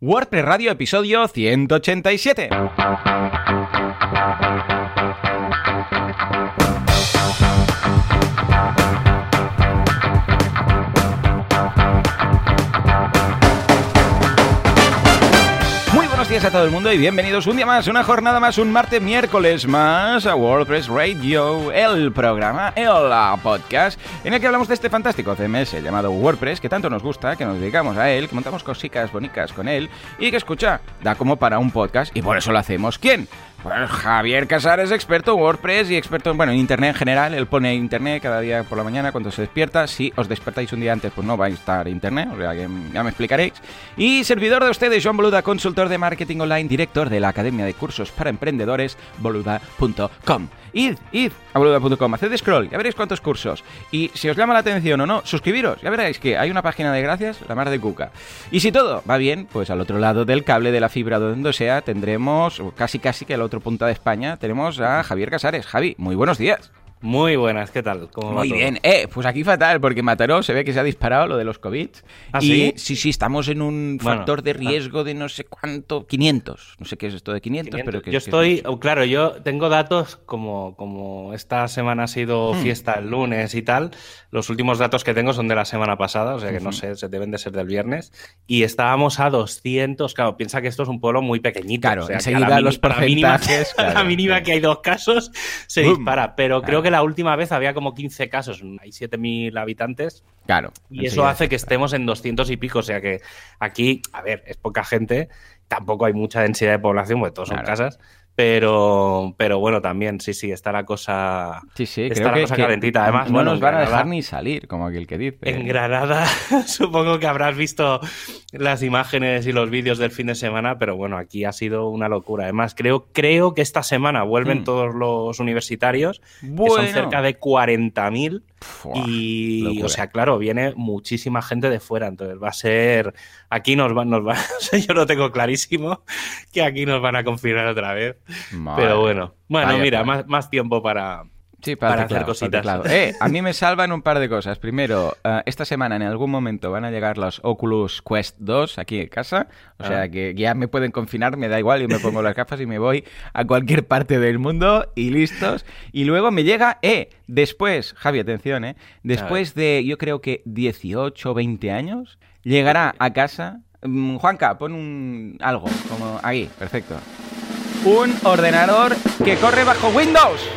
WordPress Radio, episodio 187. Días a todo el mundo y bienvenidos un día más, una jornada más, un martes, miércoles más a WordPress Radio, el programa, el podcast, en el que hablamos de este fantástico CMS llamado WordPress, que tanto nos gusta, que nos dedicamos a él, que montamos cositas bonitas con él y que escucha, da como para un podcast y por eso lo hacemos. ¿Quién? Javier Casares, experto en WordPress y experto en, bueno, en Internet en general. Él pone Internet cada día por la mañana cuando se despierta. Si os despertáis un día antes, pues no va a estar Internet, o sea, que ya me explicaréis. Y servidor de ustedes, Joan Boluda, consultor de marketing online, director de la Academia de Cursos para Emprendedores, boluda.com. Id, id a boluda.com, haced scroll, ya veréis cuántos cursos. Y si os llama la atención o no, suscribiros, ya veréis que hay una página de gracias, la mar de cuca. Y si todo va bien, pues al otro lado del cable de la fibra donde sea, tendremos casi casi que al otro punta de España, tenemos a Javier Casares. Javi, muy buenos días. Muy buenas, ¿qué tal? ¿Cómo Muy bien. Eh, pues aquí fatal, porque Mataró se ve que se ha disparado lo de los COVID. ¿Ah, y sí? sí, sí, estamos en un Bueno, factor de ah. riesgo de no sé cuánto, 500. No sé qué es esto de 500, pero que yo estoy, claro, yo tengo datos como, como esta semana ha sido Hmm. fiesta el lunes y tal. Los últimos datos que tengo son de la semana pasada, o sea que no sé, se deben de ser del viernes. Y estábamos a 200. Claro, piensa que esto es un pueblo muy pequeñito. Claro, o sea, enseguida a la los a la mínima- porcentajes, la mínima claro. que hay dos casos, se Boom. dispara. Pero creo que la última vez había como 15 casos, hay 7.000 habitantes. Claro. Y eso hace que estemos en 200 y pico. O sea que aquí, a ver, es poca gente, tampoco hay mucha densidad de población, porque todos son casas. Pero, pero bueno, también, sí, sí, está la cosa. Sí, sí, está creo la que, cosa que calentita. Además, no bueno, nos van a dejar ni salir, como aquel que dice. En Granada, supongo que habrás visto las imágenes y los vídeos del fin de semana, pero bueno, aquí ha sido una locura. Además, creo, creo que esta semana vuelven Mm. todos los universitarios, que Bueno. son cerca de 40.000. Fua, Y, locura. o sea, claro, viene muchísima gente de fuera, entonces va a ser. Aquí nos van, nos va, o sea, yo lo tengo clarísimo que aquí nos van a confinar otra vez. Madre. Pero bueno, bueno, Vaya, mira, más, más tiempo para. Sí, para, para teclado, hacer para cositas. teclado. Eh, a mí me salvan un par de cosas. Primero, eh, esta semana en algún momento van a llegar los Oculus Quest 2 aquí en casa. O sea Ah. que ya me pueden confinar, me da igual, yo me pongo las gafas y me voy a cualquier parte del mundo y listos. Y luego me llega, eh, después, Javi, atención, eh, después de yo creo que 18 o 20 años, llegará a casa. Mm, Juanca, pon un algo, como ahí, perfecto. Un ordenador que corre bajo Windows.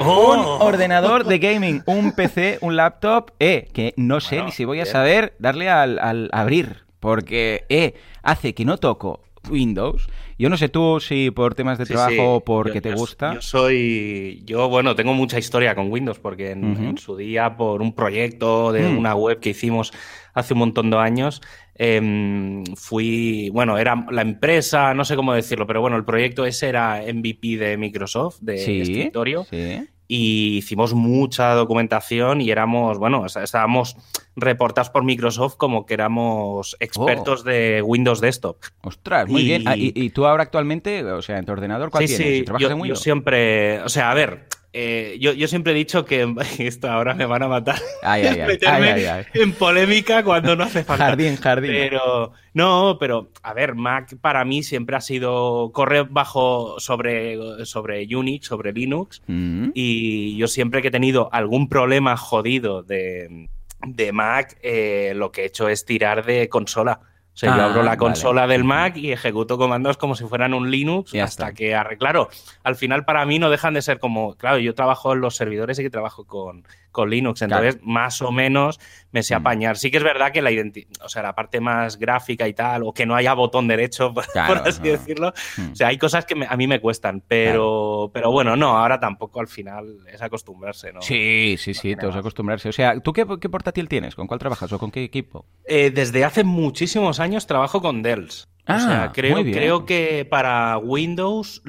Un ordenador de gaming, un PC, un laptop, eh, que no sé Bueno, ni si voy a bien. saber darle al, al abrir, porque, eh, hace que no toco Windows. Yo no sé tú si por temas de Sí, trabajo sí. o porque Yo- te yo- gusta. Yo soy. Yo, bueno, tengo mucha historia con Windows porque en su día, por un proyecto de Mm. una web que hicimos hace un montón de años, em, fui. Bueno, era la empresa, no sé cómo decirlo, pero bueno, el proyecto ese era MVP de Microsoft, de sí, escritorio. sí. y hicimos mucha documentación y éramos, bueno, estábamos reportados por Microsoft como que éramos expertos de Windows Desktop. Ostras, muy Y- bien. Ah, ¿y, y tú ahora actualmente, o sea, en tu ordenador, cuál Sí, tienes? sí, ¿Trabajas yo, en yo Windows? siempre, o sea, a ver, eh, yo, yo siempre he dicho que esto ahora me van a matar. Ay, ay, ay, meterme en polémica cuando no hace falta. Jardín, jardín. Pero, no, pero, a ver, Mac para mí siempre ha sido, corre bajo sobre, sobre Unix, sobre Linux, Mm. y yo siempre que he tenido algún problema jodido de, de Mac, eh, lo que he hecho es tirar de consola. O sea, yo Ah, abro la vale. consola del. Mac y ejecuto comandos como si fueran un Linux Ya hasta está. que. Claro, al final para mí no dejan de ser como. Claro, yo trabajo en los servidores y que trabajo con, con Linux, entonces más o menos me sé Mm. apañar. Sí que es verdad que la o sea, la parte más gráfica y tal, o que no haya botón derecho, por, Claro, por así no. decirlo, Mm. o sea, hay cosas que me- a mí me cuestan, pero, pero bueno, no, ahora tampoco al final es acostumbrarse, ¿no? Sí, sí, sí, más. acostumbrarse. O sea, ¿tú qué, qué portátil tienes? ¿Con cuál trabajas o con qué equipo? Eh, desde hace muchísimos años trabajo con Dells. Ah, o sea, creo, bien. creo que para Windows,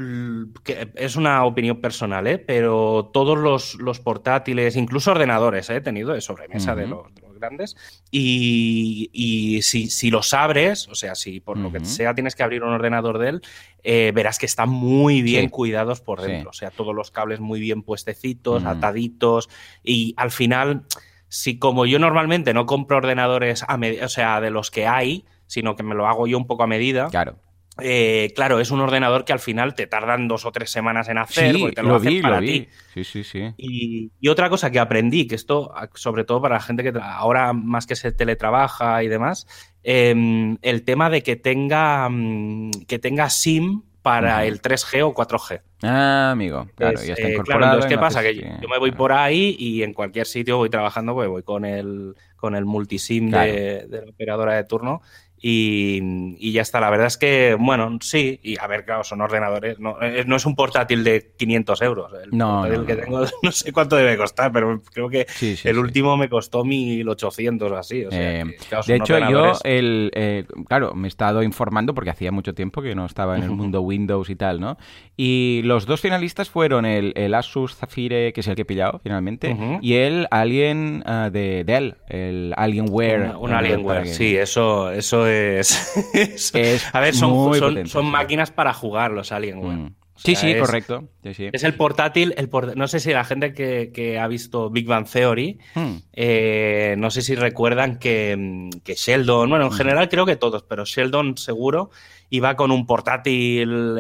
que es una opinión personal, ¿eh? pero todos los, los portátiles, incluso ordenadores, ¿eh? he tenido de sobremesa de, los, de los grandes, y, y si, si los abres, o sea, si por lo que sea tienes que abrir un ordenador de él, eh, verás que están muy bien Sí. cuidados por Sí. dentro. O sea, todos los cables muy bien puestecitos, ataditos, y al final si como yo normalmente no compro ordenadores a o sea, de los que hay, sino que me lo hago yo un poco a medida. Claro. Eh, claro, es un ordenador que al final te tardan dos o tres semanas en hacer, Sí, porque te lo, lo hacen vi, para lo vi. ti. Sí, sí, sí. Y, y otra cosa que aprendí, que esto, sobre todo para la gente que ahora más que se teletrabaja y demás, eh, el tema de que tenga, mm, que tenga SIM para el 3G o 4G. Ah, amigo. Claro, ya está eh, incorporado. claro, entonces, ¿qué no pasa? Que yo, me voy por ahí y en cualquier sitio voy trabajando, pues voy con el, con el multisim Claro. de, de la operadora de turno y, y ya está. La verdad es que, bueno, sí, y a ver, claro, son ordenadores, no, eh, no es un portátil de 500 euros. El No, portátil no, que tengo no sé cuánto debe costar, pero creo que Sí, sí, el sí. último me costó 1800 o así. O sea, Eh, que, claro, de hecho, yo, el, eh, claro, me he estado informando porque hacía mucho tiempo que no estaba en el mundo Windows y tal, ¿no? Y los dos finalistas fueron el, el Asus Zafire, que es el que he pillado finalmente, Ujú. y el Alien ah, de Dell, el Alienware. Un Alienware, sí, eso, eso es. eso- Es a ver, son, muy son, potente, son sí. máquinas para jugar los Alienware. Mm. O Sí, sea, sí, es- correcto. Sí, sí. Es el portátil, el por- no sé si la gente que, que ha visto Big Bang Theory, Hmm. eh, no sé si recuerdan que, que Sheldon, bueno, en general creo que todos, pero Sheldon seguro iba con un portátil,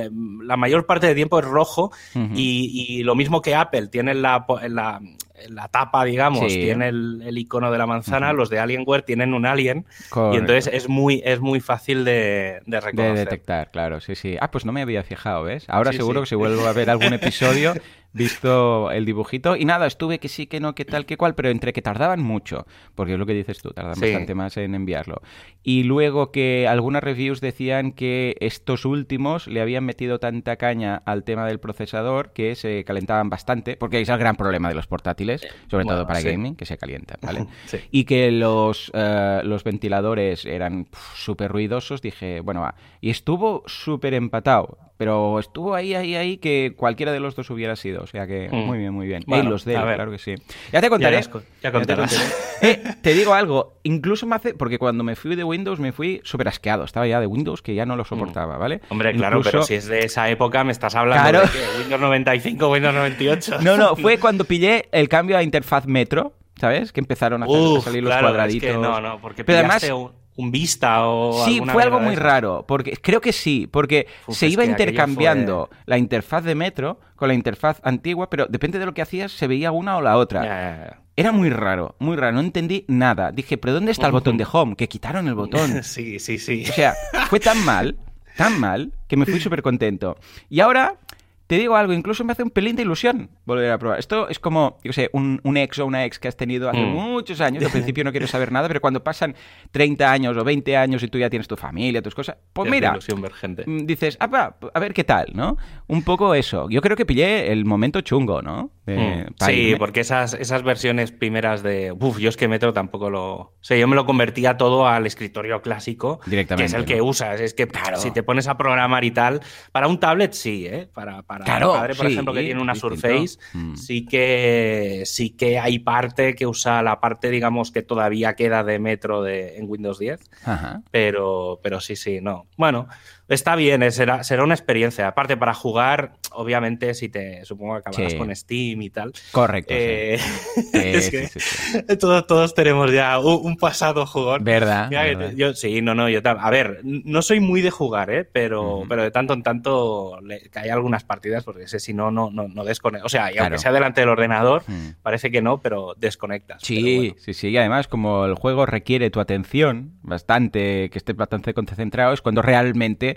la mayor parte del tiempo es rojo Ujú. y, y lo mismo que Apple, tiene en la, la tapa, digamos, Sí. tiene el, el icono de la manzana, los de Alienware tienen un alien y entonces es muy, es muy fácil de, de De reconocer. detectar, claro, sí, sí. Ah, pues no me había fijado, ¿ves? Ahora Sí, seguro sí. que si vuelvo a ver algún episodio, visto el dibujito. Y nada, estuve que sí, que no, que tal, que cual, pero entre que tardaban mucho, porque es lo que dices tú, tardan Sí. bastante más en enviarlo. Y luego que algunas reviews decían que estos últimos le habían metido tanta caña al tema del procesador que se calentaban bastante, porque es el gran problema de los portátiles, sobre bueno, todo para sí. gaming, que se calientan, ¿vale? Sí. y que los, eh, los ventiladores eran súper ruidosos, dije, bueno, va. Y estuvo súper empatado, pero estuvo ahí, ahí, ahí que cualquiera de los dos hubiera sido. O sea que Mm. muy bien, muy bien. Bueno, Ey, los de a ver. claro que sí. Ya te contaré. Ya te contaré. Eh, te digo algo, incluso me hace, porque cuando me fui de Windows me fui súper asqueado, estaba ya de Windows que ya no lo soportaba, ¿vale? Mm. Hombre, claro, pero si es de esa época me estás hablando Claro. de que Windows 95, Windows 98. No, no, fue cuando pillé el cambio a interfaz Metro, ¿sabes? Que empezaron a, Uf, salir los claro, cuadraditos. Es que no, no, porque Pero además- un, un Vista o Sí, fue algo muy raro, porque creo que sí, porque Uf, se iba intercambiando la interfaz de Metro con la interfaz antigua, pero depende de lo que hacías, se veía una o la otra. Era muy raro, muy raro, no entendí nada. Dije, ¿pero dónde está el botón de home? Que quitaron el botón. Sí, sí, sí. O sea, fue tan mal, tan mal, que me fui súper contento. Y ahora, te digo algo, incluso me hace un pelín de ilusión volver a probar. Esto es como, yo sé, un, un ex o una ex que has tenido hace Mm. muchos años. Al principio no quieres saber nada, pero cuando pasan 30 años o 20 años y tú ya tienes tu familia, tus cosas, pues Es mira, ilusión vergente. mm, dices, ah, a ver qué tal, ¿no? Un poco eso. Yo creo que pillé el momento chungo, ¿no? De- Mm, Sí, irme. porque esas, esas versiones primeras de. Uf, yo es que Metro tampoco lo. O sea, yo me lo convertía todo al escritorio clásico. Directamente, Que es el que usas. Es que Claro. si te pones a programar y tal. Para un tablet sí, ¿eh? Para, para Claro, mi padre, por sí, ejemplo, que tiene una distinto. Surface, Mm. sí que sí que hay parte que usa la parte, digamos, que todavía queda de Metro de, en Windows 10. Ajá. Pero, pero sí, sí, no. Bueno, está bien, eh, será, será una experiencia. Aparte, para jugar, obviamente, si te supongo que acabarás Sí. con Steam y tal. Correcto. Eh, Sí, es sí, que sí, sí. todos, todos tenemos ya un, pasado jugón. ¿Verdad? Mira que verdad. te- yo sí, no, no, yo A ver, no soy muy de jugar, ¿eh? Pero, pero de tanto en tanto le, que hay algunas partidas porque sé si no, no, no, no desconectas. O sea, y Claro. aunque sea delante del ordenador, parece que no, pero desconectas. Sí, Pero bueno. sí, sí. Y además, como el juego requiere tu atención bastante, que estés bastante concentrado, es cuando realmente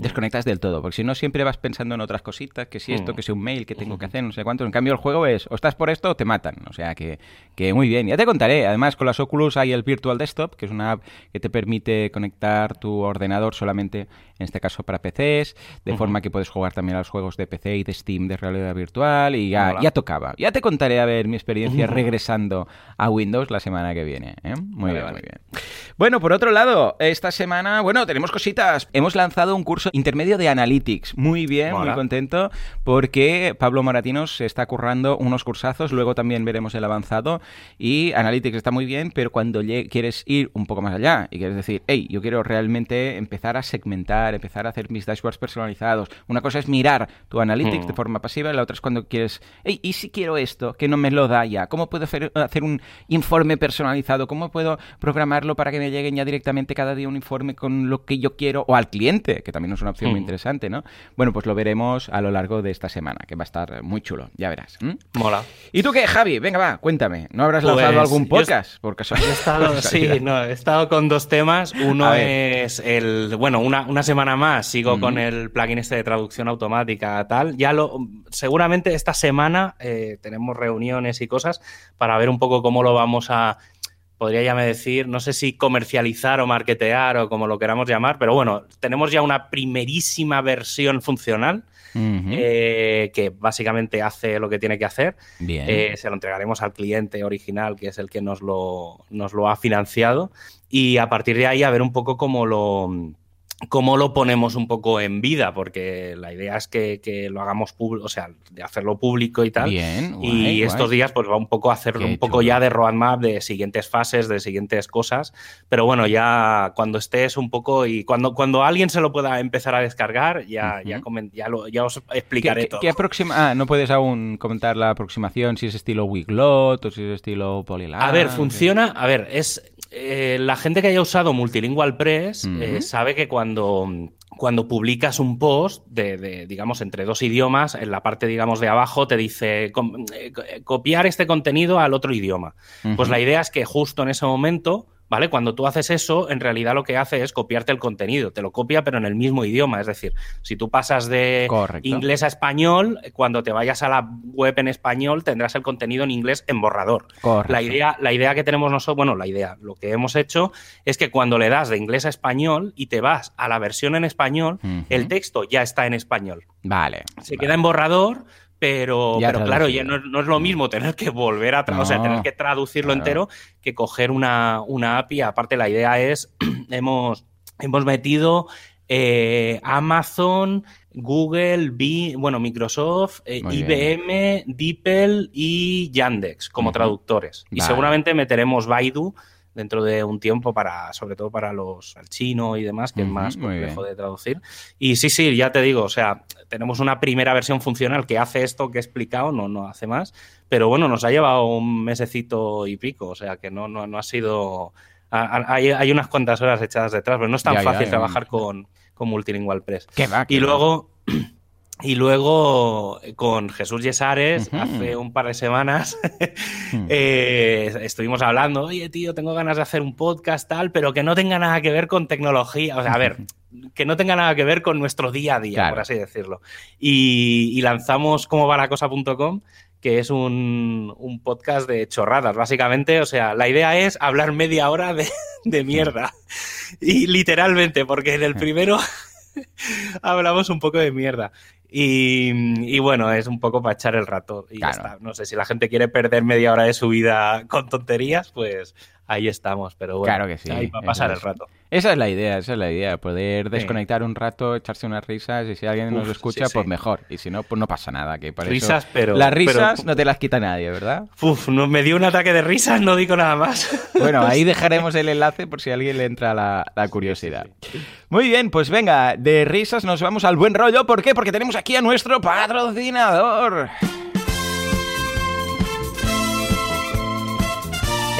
desconectas del todo. Porque si no, siempre vas pensando en otras cositas, que si esto, Mm. que si un mail, que tengo que hacer, no sé cuánto. En cambio, el juego es, o estás por esto o te matan. O sea que, que muy bien. Ya te contaré. Además, con las Oculus hay el Virtual Desktop, que es una app que te permite conectar tu ordenador solamente, en este caso, para PCs, de forma que puedes jugar también a los juegos de PC y de Steam de realidad virtual. Y ya, tocaba. Ya te contaré a ver mi experiencia regresando a Windows la semana que viene. ¿eh? Muy Vale, bien, vale. muy bien. Bueno, por otro lado, esta semana, bueno, tenemos cositas. Hemos lanzado un curso intermedio de Analytics. Muy bien, muy contento, porque Pablo Moratinos se está currando unos cursazos, luego también veremos el avanzado y Analytics está muy bien, pero cuando quieres ir un poco más allá y quieres decir, hey, yo quiero realmente empezar a segmentar, empezar a hacer mis dashboards personalizados. Una cosa es mirar tu Analytics de mm. forma pasiva la otra es cuando quieres, hey, ¿y si quiero esto? Que no me lo da ya. ¿Cómo puedo hacer, un informe personalizado? ¿Cómo puedo programarlo para que me lleguen ya directamente cada día un informe con lo que yo quiero? O al cliente, que también es una opción muy mm. interesante, ¿no? Bueno, pues lo veremos a lo largo de esta semana, que va a estar muy chulo, ya verás. Mola. ¿Y tú qué, Javi? Venga, va, cuéntame. ¿No habrás lanzado pues algún podcast? Porque he estado, sí, no, he estado con dos temas. Uno es el, bueno, una, una semana más sigo con el plugin este de traducción automática, tal. Ya lo, seguramente esta semana eh, tenemos reuniones y cosas para ver un poco cómo lo vamos a podría ya me decir, no sé si comercializar o marketear o como lo queramos llamar, pero bueno, tenemos ya una primerísima versión funcional eh, que básicamente hace lo que tiene que hacer. Eh, se lo entregaremos al cliente original, que es el que nos lo, nos lo ha financiado, y a partir de ahí a ver un poco cómo lo cómo lo ponemos un poco en vida, porque la idea es que, lo hagamos público, o sea, de hacerlo público y tal. Bien, y estos días, pues va un poco a hacer un poco ya de roadmap de siguientes fases, de siguientes cosas. Pero bueno, ya cuando estés un poco y cuando, cuando alguien se lo pueda empezar a descargar, ya, ya, ya, os explicaré todo. ¿qué ah, no puedes aún comentar la aproximación, si es estilo Wiglot o si es estilo Polyline. A ver, funciona, a ver, es eh, la gente que haya usado Multilingual Press eh, sabe que cuando, cuando publicas un post de, digamos, entre dos idiomas, en la parte, digamos, de abajo te dice eh, copiar este contenido al otro idioma. Pues la idea es que justo en ese momento ¿vale? Cuando tú haces eso, en realidad lo que hace es copiarte el contenido, te lo copia pero en el mismo idioma, es decir, si tú pasas de inglés a español, cuando te vayas a la web en español tendrás el contenido en inglés en borrador. La idea, la idea que tenemos nosotros, bueno, la idea, lo que hemos hecho es que cuando le das de inglés a español y te vas a la versión en español, el texto ya está en español. Vale. Se queda en borrador, pero, pero claro, ya no, es lo mismo tener que volver a o sea, tener que traducirlo entero que coger una, una, API. Aparte, la idea es, hemos, hemos metido eh, Amazon, Google, B, bueno, Microsoft, eh, IBM, DeepL y Yandex como traductores. Y seguramente meteremos Baidu dentro de un tiempo para, sobre todo para los al chino y demás, que es más complejo de traducir. Y sí, sí, ya te digo, o sea, tenemos una primera versión funcional que hace esto que he explicado, no, no hace más, pero bueno, nos ha llevado un mesecito y pico, o sea que no, no, no ha sido... Hay, hay, unas cuantas horas echadas detrás, pero no es tan fácil trabajar con, con Multilingual Press. y luego... Y luego con Jesús Yesares, hace un par de semanas, hmm. eh, estuvimos hablando, oye tío, tengo ganas de hacer un podcast tal, pero que no tenga nada que ver con tecnología. O sea, a ver, que no tenga nada que ver con nuestro día a día, por así decirlo. Y, lanzamos como va la cosa.com, que es un, un, podcast de chorradas, básicamente. O sea, la idea es hablar media hora de, de mierda. Y literalmente, porque en el primero hablamos un poco de mierda. Y, bueno, es un poco para echar el rato y ya está. No sé, si la gente quiere perder media hora de su vida con tonterías, pues ahí estamos. Pero bueno, claro que sí. ahí va a pasar el rato. Esa es la idea, esa es la idea, poder desconectar un rato, echarse unas risas y si alguien nos escucha, pues mejor. Y si no, pues no pasa nada. Que risas, pero... Las risas no te las quita nadie, ¿verdad? Uf, no, me dio un ataque de risas, no digo nada más. Bueno, ahí dejaremos el enlace por si a alguien le entra la, la curiosidad. Muy bien, pues venga, de risas nos vamos al buen rollo. ¿Por qué? Porque tenemos aquí a nuestro patrocinador.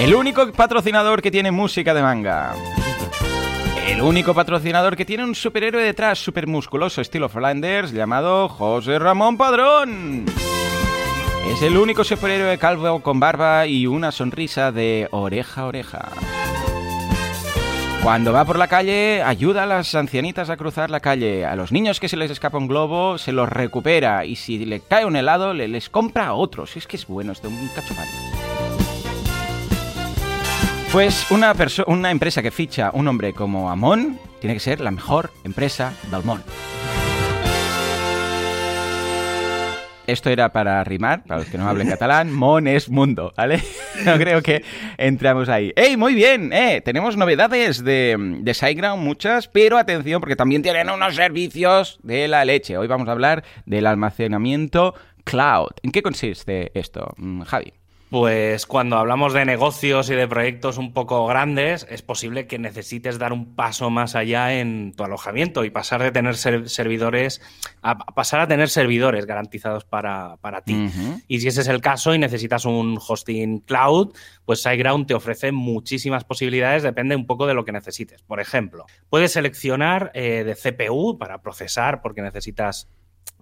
El único patrocinador que tiene música de manga. El único patrocinador que tiene un superhéroe detrás super musculoso estilo Flanders llamado José Ramón Padrón. Es el único superhéroe calvo con barba y una sonrisa de oreja a oreja. Cuando va por la calle, ayuda a las ancianitas a cruzar la calle. A los niños que se les escapa un globo, se los recupera. Y si le cae un helado, le les compra otros. Es que es bueno, es de un cacho pues una, una empresa que ficha un hombre como Amon tiene que ser la mejor empresa del mundo. Esto era para rimar, para los que no hablen catalán. Mon es mundo, ¿vale? No creo que entramos ahí. ¡Ey, muy bien! Eh, tenemos novedades de, de SiteGround, muchas, pero atención, porque también tienen unos servicios de la leche. Hoy vamos a hablar del almacenamiento Cloud. ¿En qué consiste esto, mm, Javi? Pues cuando hablamos de negocios y de proyectos un poco grandes, es posible que necesites dar un paso más allá en tu alojamiento y pasar de tener servidores a pasar a tener servidores garantizados para, ti. Y si ese es el caso y necesitas un hosting cloud, pues SiteGround te ofrece muchísimas posibilidades, depende un poco de lo que necesites. Por ejemplo, puedes seleccionar eh, de CPU para procesar porque necesitas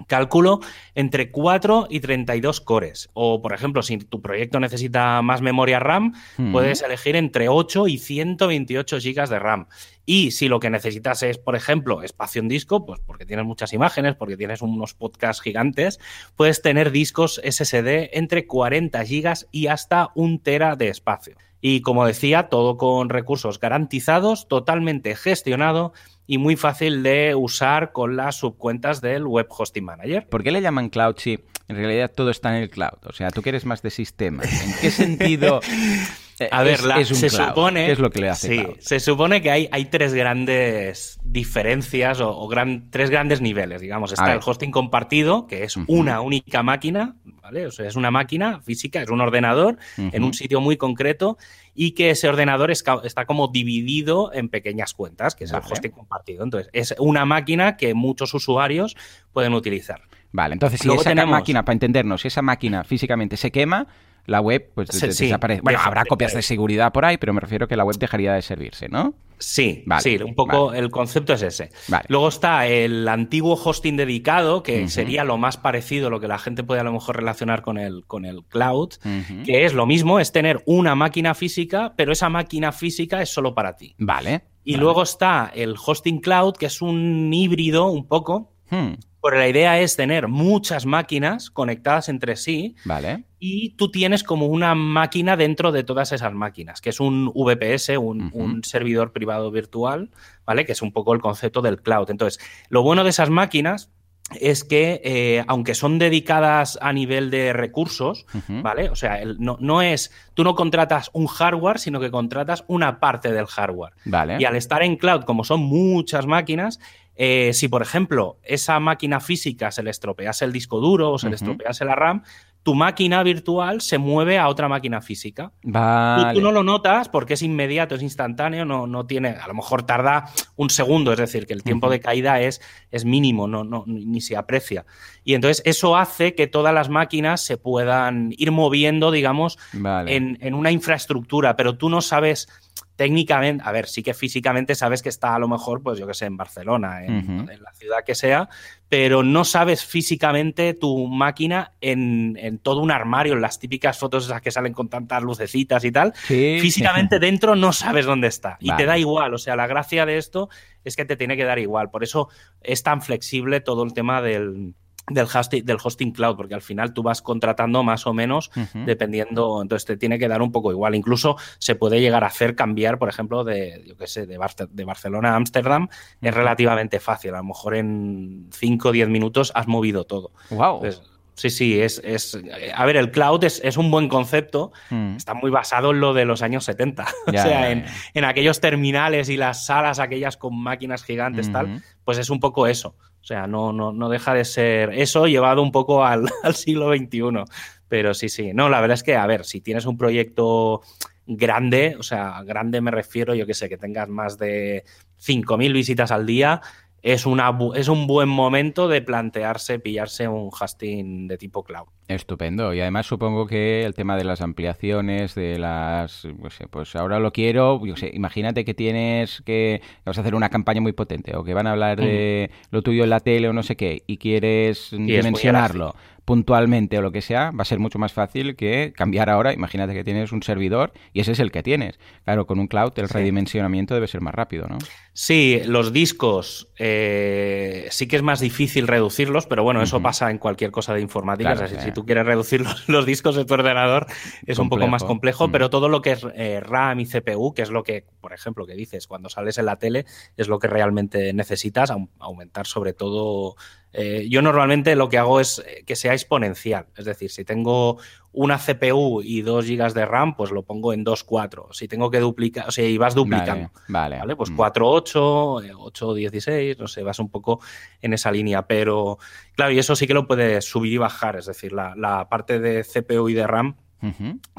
Cálculo entre 4 y 32 cores. O, por ejemplo, si tu proyecto necesita más memoria RAM, puedes elegir entre 8 y 128 GB de RAM. Y si lo que necesitas es, por ejemplo, espacio en disco, pues porque tienes muchas imágenes, porque tienes unos podcasts gigantes, puedes tener discos SSD entre 40 GB y hasta un tera de espacio. Y como decía, todo con recursos garantizados, totalmente gestionado y muy fácil de usar con las subcuentas del Web Hosting Manager. ¿Por qué le llaman cloud si en realidad todo está en el cloud? O sea, tú quieres más de sistema. ¿En qué sentido a ver, se supone. ¿Qué es lo que le hace? Sí, se supone que hay, hay tres grandes diferencias o, tres grandes niveles, digamos. Está el hosting compartido, que es una única máquina, ¿vale? O sea, es una máquina física, es un ordenador en un sitio muy concreto y que ese ordenador está como dividido en pequeñas cuentas, que es el hosting compartido. Entonces, es una máquina que muchos usuarios pueden utilizar. Vale, entonces si esa máquina, para entendernos, si esa máquina físicamente se quema, la web pues desaparece. Bueno, habrá copias de seguridad por ahí, pero me refiero que la web dejaría de servirse, ¿no? Sí, sí, un poco el concepto es ese. Luego está el antiguo hosting dedicado, que sería lo más parecido, lo que la gente puede a lo mejor relacionar con el, con el cloud, que es lo mismo, es tener una máquina física, pero esa máquina física es solo para ti. Vale. Y luego está el hosting cloud, que es un híbrido un poco, hmm. Pero la idea es tener muchas máquinas conectadas entre sí. Vale. Y tú tienes como una máquina dentro de todas esas máquinas, que es un VPS, un, servidor privado virtual, ¿vale? Que es un poco el concepto del cloud. Entonces, lo bueno de esas máquinas es que, eh, aunque son dedicadas a nivel de recursos, ¿vale? O sea, no, no, es, tú no contratas un hardware, sino que contratas una parte del hardware. Vale. Y al estar en cloud, como son muchas máquinas, eh, si, por ejemplo, esa máquina física se le estropease el disco duro o se le estropease la RAM, tu máquina virtual se mueve a otra máquina física. Vale. Tú, no lo notas porque es inmediato, es instantáneo, no, no tiene, a lo mejor tarda un segundo, es decir, que el tiempo de caída es, es mínimo, no, no, ni se aprecia. Y entonces eso hace que todas las máquinas se puedan ir moviendo, digamos, en, en una infraestructura, pero tú no sabes técnicamente, a ver, sí que físicamente sabes que está a lo mejor, pues yo que sé, en Barcelona, en, la ciudad que sea, pero no sabes físicamente tu máquina en, todo un armario, en las típicas fotos esas que salen con tantas lucecitas y tal. Físicamente dentro no sabes dónde está y te da igual. O sea, la gracia de esto es que te tiene que dar igual. Por eso es tan flexible todo el tema del del hosting, del hosting cloud, porque al final tú vas contratando más o menos dependiendo, entonces te tiene que dar un poco igual. Incluso se puede llegar a hacer cambiar, por ejemplo, de, yo qué sé, de, de Barcelona a Ámsterdam, es relativamente fácil. A lo mejor en 5 o 10 minutos has movido todo. Wow. Sí, sí, es, es, A ver, el cloud es, es un buen concepto, mm. está muy basado en lo de los años 70. o sea, en, en, aquellos terminales y las salas, aquellas con máquinas gigantes, tal, pues es un poco eso. O sea, no, no, no deja de ser eso llevado un poco al, al siglo XXI. Pero sí, sí. No, la verdad es que, a ver, si tienes un proyecto grande, o sea, grande me refiero, yo que sé, que tengas más de 5.000 visitas al día, es, una, es un buen momento de plantearse, pillarse un hosting de tipo cloud. Estupendo. Y además supongo que el tema de las ampliaciones, de las... pues ahora lo quiero, yo sé, imagínate que tienes que... vas a hacer una campaña muy potente o que van a hablar de lo tuyo en la tele o no sé qué y quieres dimensionarlo puntualmente o lo que sea, va a ser mucho más fácil que cambiar ahora. Imagínate que tienes un servidor y ese es el que tienes. Claro, con un cloud el redimensionamiento debe ser más rápido, ¿no? Sí, los discos eh, sí que es más difícil reducirlos, pero bueno, eso pasa en cualquier cosa de informática. si tú quieres reducir los, discos de tu ordenador es un poco más complejo, pero todo lo que es eh, RAM y CPU, que es lo que, por ejemplo, que dices cuando sales en la tele, es lo que realmente necesitas, aumentar sobre todo eh, yo normalmente lo que hago es que sea exponencial. Es decir, si tengo una CPU y 2 GB de RAM, pues lo pongo en 2.4. Si tengo que duplicar, o sea, y vas duplicando. Vale, vale. Pues 4.8, 8.16, no sé, vas un poco en esa línea. Pero claro, y eso sí que lo puedes subir y bajar, es decir, la, la parte de CPU y de RAM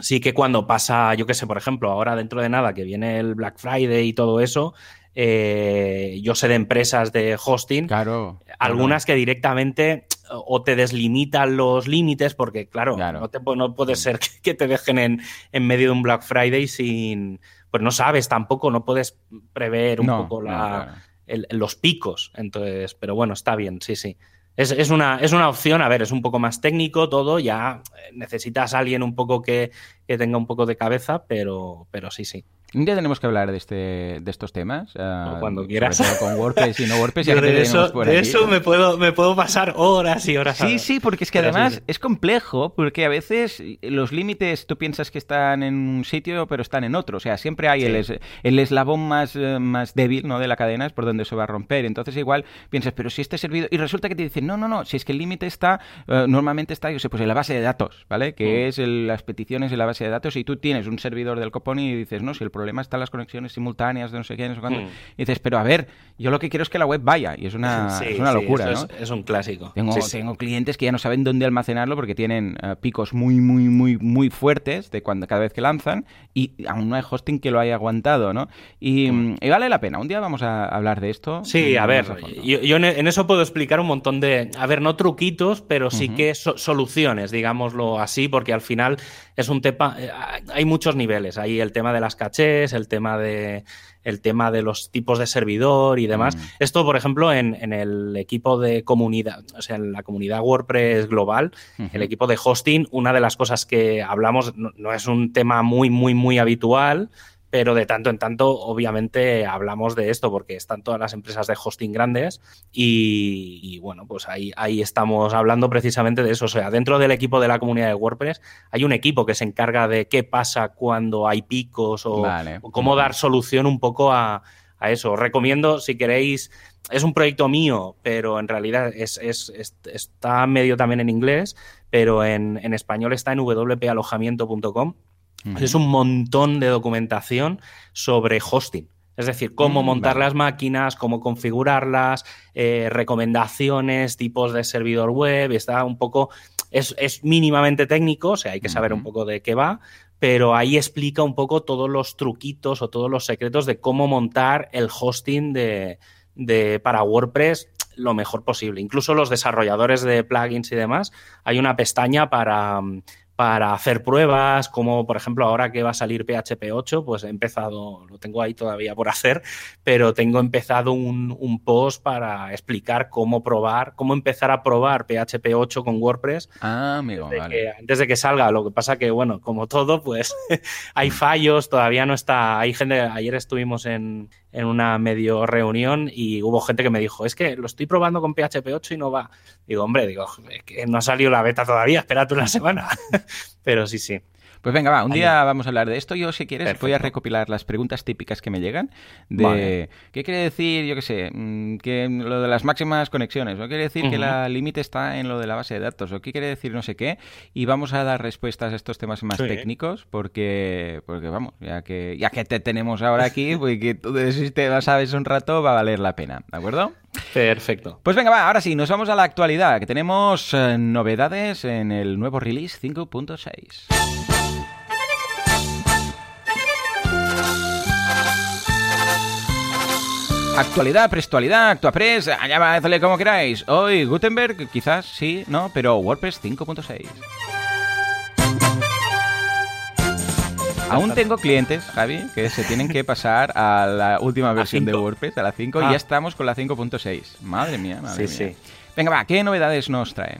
Sí que cuando pasa, yo qué sé, por ejemplo, ahora dentro de nada que viene el Black Friday y todo eso, eh, yo sé de empresas de hosting, claro, algunas que directamente o te deslimitan los límites, porque claro, No, te, no, puede ser que, te dejen en, en, medio de un Black Friday sin... Pues no sabes tampoco, no puedes prever un poco los picos. Entonces, pero bueno, está bien, sí, sí. Es, una, es una opción, a ver, es un poco más técnico todo, ya necesitas a alguien un poco que, que tenga un poco de cabeza, pero, pero sí, sí. Un día tenemos que hablar de, este, de estos temas. Uh, cuando quieras. Con WordPress y no WordPress. Ya de eso, de eso me, puedo, me puedo pasar horas y horas. Sí, sí, porque es que además es complejo, porque a veces los límites tú piensas que están en un sitio, pero están en otro. O sea, siempre hay el, el, eslabón más, eh, más débil ¿no? de la cadena, es por donde se va a romper. Entonces igual piensas, pero si este servidor... Y resulta que te dicen, no, no, no, si es que el límite está, uh, normalmente está, yo sé, pues en la base de datos, ¿vale? Que mm. es el, las peticiones en la base de datos y tú tienes un servidor del copón y dices, no, si el problema está en las conexiones simultáneas de no sé qué, no sé cuánto. Hmm. Y dices, pero a ver, yo lo que quiero es que la web vaya. Y es una, es una locura, ¿no? Es, un clásico. Tengo, tengo clientes que ya no saben dónde almacenarlo porque tienen eh, picos muy, muy, muy, muy fuertes de cuando cada vez que lanzan y aún no hay hosting que lo haya aguantado, ¿no? Y, hmm. vale la pena. Un día vamos a hablar de esto. Sí, a ver, yo, en eso puedo explicar un montón de, a ver, no truquitos, pero sí que soluciones, digámoslo así, porque al final es un tema, eh, hay muchos niveles. Hay el tema de las cachés, el tema de, el tema de los tipos de servidor y demás. Mm. Esto, por ejemplo, en, el equipo de comunidad, o sea, en la comunidad WordPress global, el equipo de hosting, una de las cosas que hablamos no es un tema muy, muy, muy habitual, pero de tanto en tanto, obviamente, hablamos de esto porque están todas las empresas de hosting grandes y, bueno, pues ahí, ahí estamos hablando precisamente de eso. O sea, dentro del equipo de la comunidad de WordPress hay un equipo que se encarga de qué pasa cuando hay picos o, cómo dar solución un poco a, eso. Os recomiendo, si queréis, es un proyecto mío, pero en realidad es, está medio también en inglés, pero en, en español está en wpalojamiento.com es un montón de documentación sobre hosting. Es decir, cómo mm, montar las máquinas, cómo configurarlas, eh, recomendaciones, tipos de servidor web. Está un poco. Es, mínimamente técnico, o sea, hay que saber un poco de qué va, pero ahí explica un poco todos los truquitos o todos los secretos de cómo montar el hosting de, de, para WordPress lo mejor posible. Incluso los desarrolladores de plugins y demás, hay una pestaña para, para hacer pruebas, como por ejemplo ahora que va a salir PHP 8, pues he empezado, lo tengo ahí todavía por hacer, pero tengo empezado un, post para explicar cómo probar, cómo empezar a probar PHP 8 con WordPress. Ah, amigo, vale. que, antes de que salga. Lo que pasa que, bueno, como todo, pues hay fallos, todavía no está, hay gente, ayer estuvimos en, en una medio reunión y hubo gente que me dijo, es que lo estoy probando con PHP 8 y no va. Digo, hombre, digo, no ha salido la beta todavía, espérate una semana. Pero sí, sí. Pues venga, va, un día vamos a hablar de esto. Yo, si quieres, voy a recopilar las preguntas típicas que me llegan de qué quiere decir, yo qué sé, mm, que lo de las máximas conexiones, o quiere decir que la límite está en lo de la base de datos, o qué quiere decir no sé qué, y vamos a dar respuestas a estos temas más técnicos, porque, porque vamos, ya que, ya que te tenemos ahora aquí, pues que tú de sistema sabes un rato, va a valer la pena, ¿de acuerdo? Perfecto. Pues venga, va, ahora sí, nos vamos a la actualidad, que tenemos eh, novedades en el nuevo release 5.6. Actualidad, prestualidad, actuapres, allá va, hazle como queráis. Hoy Gutenberg, quizás sí, no, pero WordPress 5.6. Aún tengo clientes, Javi, que se tienen que pasar a la última versión de WordPress, a la 5, y ya ah. estamos con la 5.6. Madre mía, madre sí, mía. Sí. Venga, va, ¿qué novedades nos trae?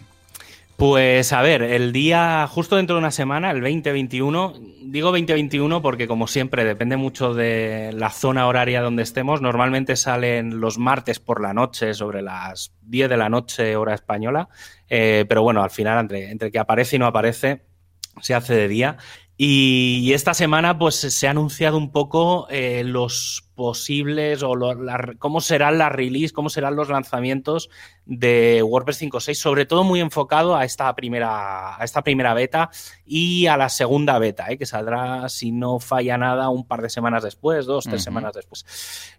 Pues a ver, el día justo dentro de una semana, el 2021, digo 2021 porque como siempre depende mucho de la zona horaria donde estemos, normalmente salen los martes por la noche sobre las 10 de la noche hora española, eh, pero bueno, al final entre, entre que aparece y no aparece se hace de día Y esta semana pues se ha anunciado un poco eh, los posibles o cómo serán las release, cómo serán los lanzamientos de WordPress 5.6, sobre todo muy enfocado a esta primera, a esta primera beta y a la segunda beta, eh, que saldrá, si no falla nada, un par de semanas después, dos, tres semanas después.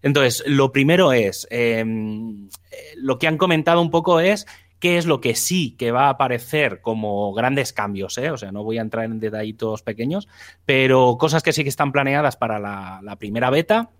Entonces, lo primero es, em, eh, lo que han comentado un poco es qué es lo que sí que va a aparecer como grandes cambios, ¿eh? o sea, no voy a entrar en detallitos pequeños, pero cosas que sí que están planeadas para la, primera beta.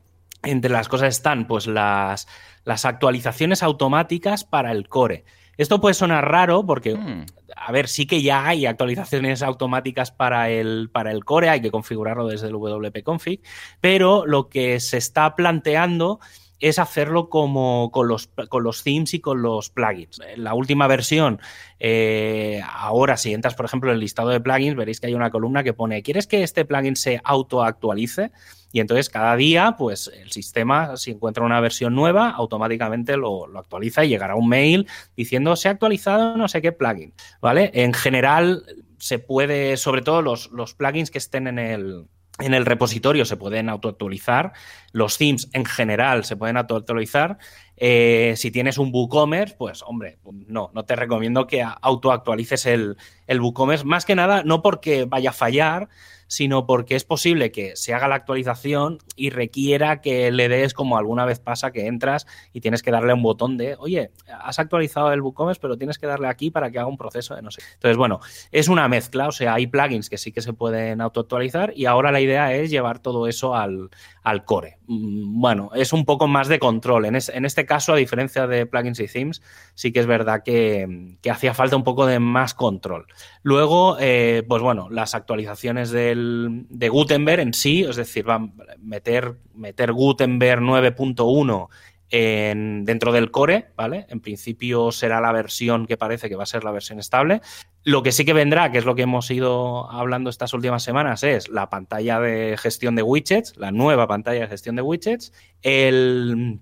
Entre las cosas están pues las, las, actualizaciones automáticas para el core. Esto puede sonar raro porque, hmm. a ver, sí que ya hay actualizaciones automáticas para el, para el core, hay que configurarlo desde el WP-config, pero lo que se está planteando es hacerlo como con los, con los themes y con los plugins. La última versión, eh, ahora si entras, por ejemplo, en el listado de plugins, veréis que hay una columna que pone, ¿quieres que este plugin se autoactualice? Y entonces cada día, pues el sistema, si encuentra una versión nueva, automáticamente lo, lo actualiza y llegará un mail diciendo, se ha actualizado no sé qué plugin, ¿vale? En general, se puede, sobre todo los, los plugins que estén en el en el repositorio se pueden autoactualizar, los themes en general se pueden autoactualizar. Eh, si tienes un WooCommerce, pues hombre, no, no te recomiendo que autoactualices el, el WooCommerce, más que nada no porque vaya a fallar, sino porque es posible que se haga la actualización y requiera que le des como alguna vez pasa que entras y tienes que darle un botón de, oye, has actualizado el WooCommerce, pero tienes que darle aquí para que haga un proceso de no sé. Entonces, bueno, es una mezcla, o sea, hay plugins que sí que se pueden autoactualizar y ahora la idea es llevar todo eso al, al core. Mm, bueno, es un poco más de control. En, este caso, a diferencia de plugins y themes, sí que es verdad que, hacía falta un poco de más control. Luego, eh, pues bueno, las actualizaciones del, de Gutenberg en sí, es decir, va a meter, meter Gutenberg 9.1 dentro del core, ¿vale? En principio será la versión que parece que va a ser la versión estable. Lo que sí que vendrá, que es lo que hemos ido hablando estas últimas semanas, es la pantalla de gestión de widgets, la nueva pantalla de gestión de widgets, el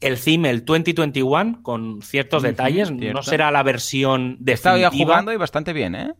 el theme, el 2021, con ciertos detalles. No será la versión definitiva. Estaba ya jugando y bastante bien, ¿eh?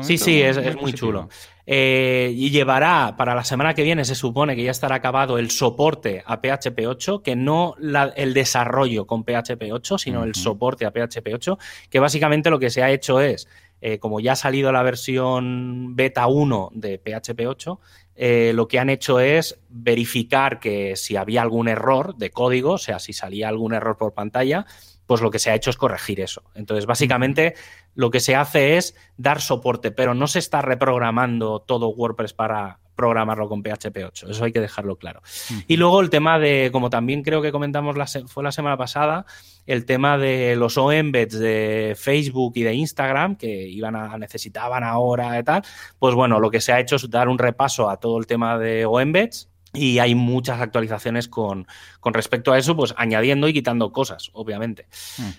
sí, sí, es, muy chulo. Eh, y llevará, para la semana que viene, se supone que ya estará acabado el soporte a PHP 8, que no el desarrollo con PHP 8, sino el soporte a PHP 8, que básicamente lo que se ha hecho es, eh, como ya ha salido la versión beta 1 de PHP 8, eh, lo que han hecho es verificar que si había algún error de código, o sea, si salía algún error por pantalla, pues lo que se ha hecho es corregir eso. Entonces, básicamente, lo que se hace es dar soporte, pero no se está reprogramando todo WordPress para programarlo con PHP 8. Eso hay que dejarlo claro. Y luego el tema de, como también creo que comentamos la fue la semana pasada, el tema de los OEmbeds de Facebook y de Instagram que iban a necesitaban ahora y tal, pues bueno, lo que se ha hecho es dar un repaso a todo el tema de OEmbeds y hay muchas actualizaciones con, respecto a eso, pues añadiendo y quitando cosas, obviamente.